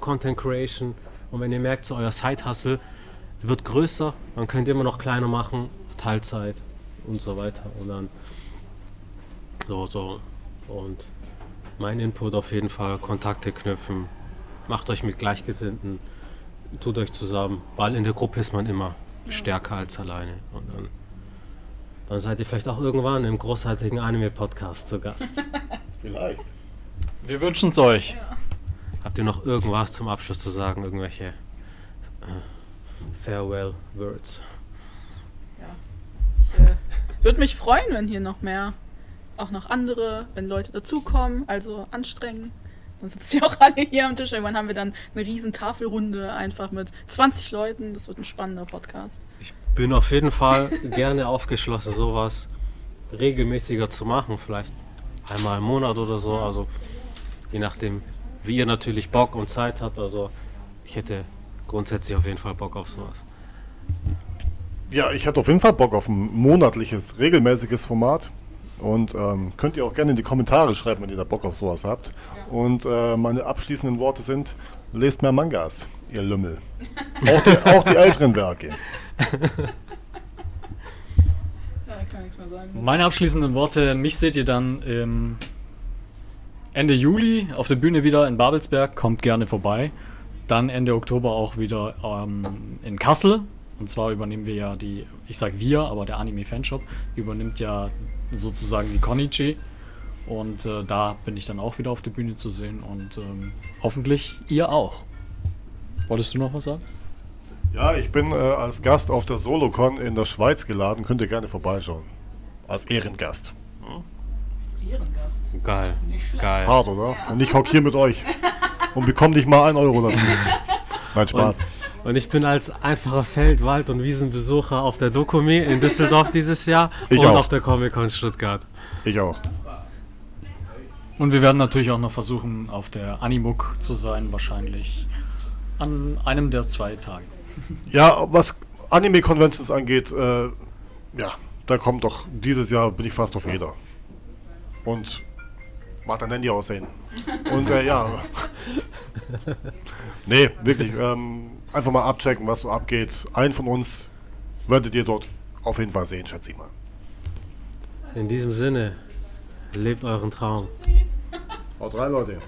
Content Creation und wenn ihr merkt, so euer Side-Hustle wird größer, dann könnt ihr immer noch kleiner machen, Teilzeit und so weiter und dann so, so und mein Input auf jeden Fall, Kontakte knüpfen, macht euch mit Gleichgesinnten, tut euch zusammen, weil in der Gruppe ist man immer stärker als alleine und dann, dann seid ihr vielleicht auch irgendwann im großartigen Anime-Podcast zu Gast. Vielleicht. Wir wünschen es euch. Habt ihr noch irgendwas zum Abschluss zu sagen? Irgendwelche äh, Farewell Words? Ich äh, würde mich freuen, wenn hier noch mehr, auch noch andere, wenn Leute dazukommen, also anstrengen. Dann sitzt ihr auch alle hier am Tisch. Irgendwann haben wir dann eine riesen Tafelrunde einfach mit 20 Leuten. Das wird ein spannender Podcast. Ich bin auf jeden Fall gerne aufgeschlossen, sowas regelmäßiger zu machen. Vielleicht einmal im Monat oder so. Also je nachdem, wie ihr natürlich Bock und Zeit habt. Also ich hätte grundsätzlich auf jeden Fall Bock auf sowas. Ja, ich hätte auf jeden Fall Bock auf ein monatliches, regelmäßiges Format. Und ähm, könnt ihr auch gerne in die Kommentare schreiben, wenn ihr da Bock auf sowas habt. Und äh, meine abschließenden Worte sind, lest mehr Mangas, ihr Lümmel. Auch die, auch die älteren Werke. Ja, kann nichts mehr sagen. Meine abschließenden Worte, mich seht ihr dann im Ende Juli auf der Bühne wieder in Babelsberg, kommt gerne vorbei. Dann Ende Oktober auch wieder ähm, in Kassel. Und zwar übernehmen wir ja die, ich sag wir, aber der Anime Fanshop übernimmt ja sozusagen die Konichi. Und äh, da bin ich dann auch wieder auf der Bühne zu sehen und ähm, hoffentlich ihr auch. Wolltest du noch was sagen? Ja, ich bin äh, als Gast auf der Solocon in der Schweiz geladen. Könnt ihr gerne vorbeischauen. Als Ehrengast. Ehrengast. Geil. Geil. Hart, oder? Und ich hock hier mit euch. Und bekomme nicht mal einen Euro dafür. Nein, Spaß. Und ich bin als einfacher Feld-, Wald- und Wiesenbesucher auf der Dokumi in Düsseldorf dieses Jahr Ich und auch. auf der Comic-Con Stuttgart. Ich auch. Und wir werden natürlich auch noch versuchen, auf der Animuk zu sein, wahrscheinlich an einem der zwei Tage. Ja, was Anime-Conventions angeht, äh, ja, da kommt doch dieses Jahr bin ich fast auf jeder. Und macht ein Handy aussehen. Und äh, ja. nee, wirklich. Ähm, einfach mal abchecken, was so abgeht. Einen von uns werdet ihr dort auf jeden Fall sehen, schätze ich mal. In diesem Sinne, lebt euren Traum. Haut rein, Leute.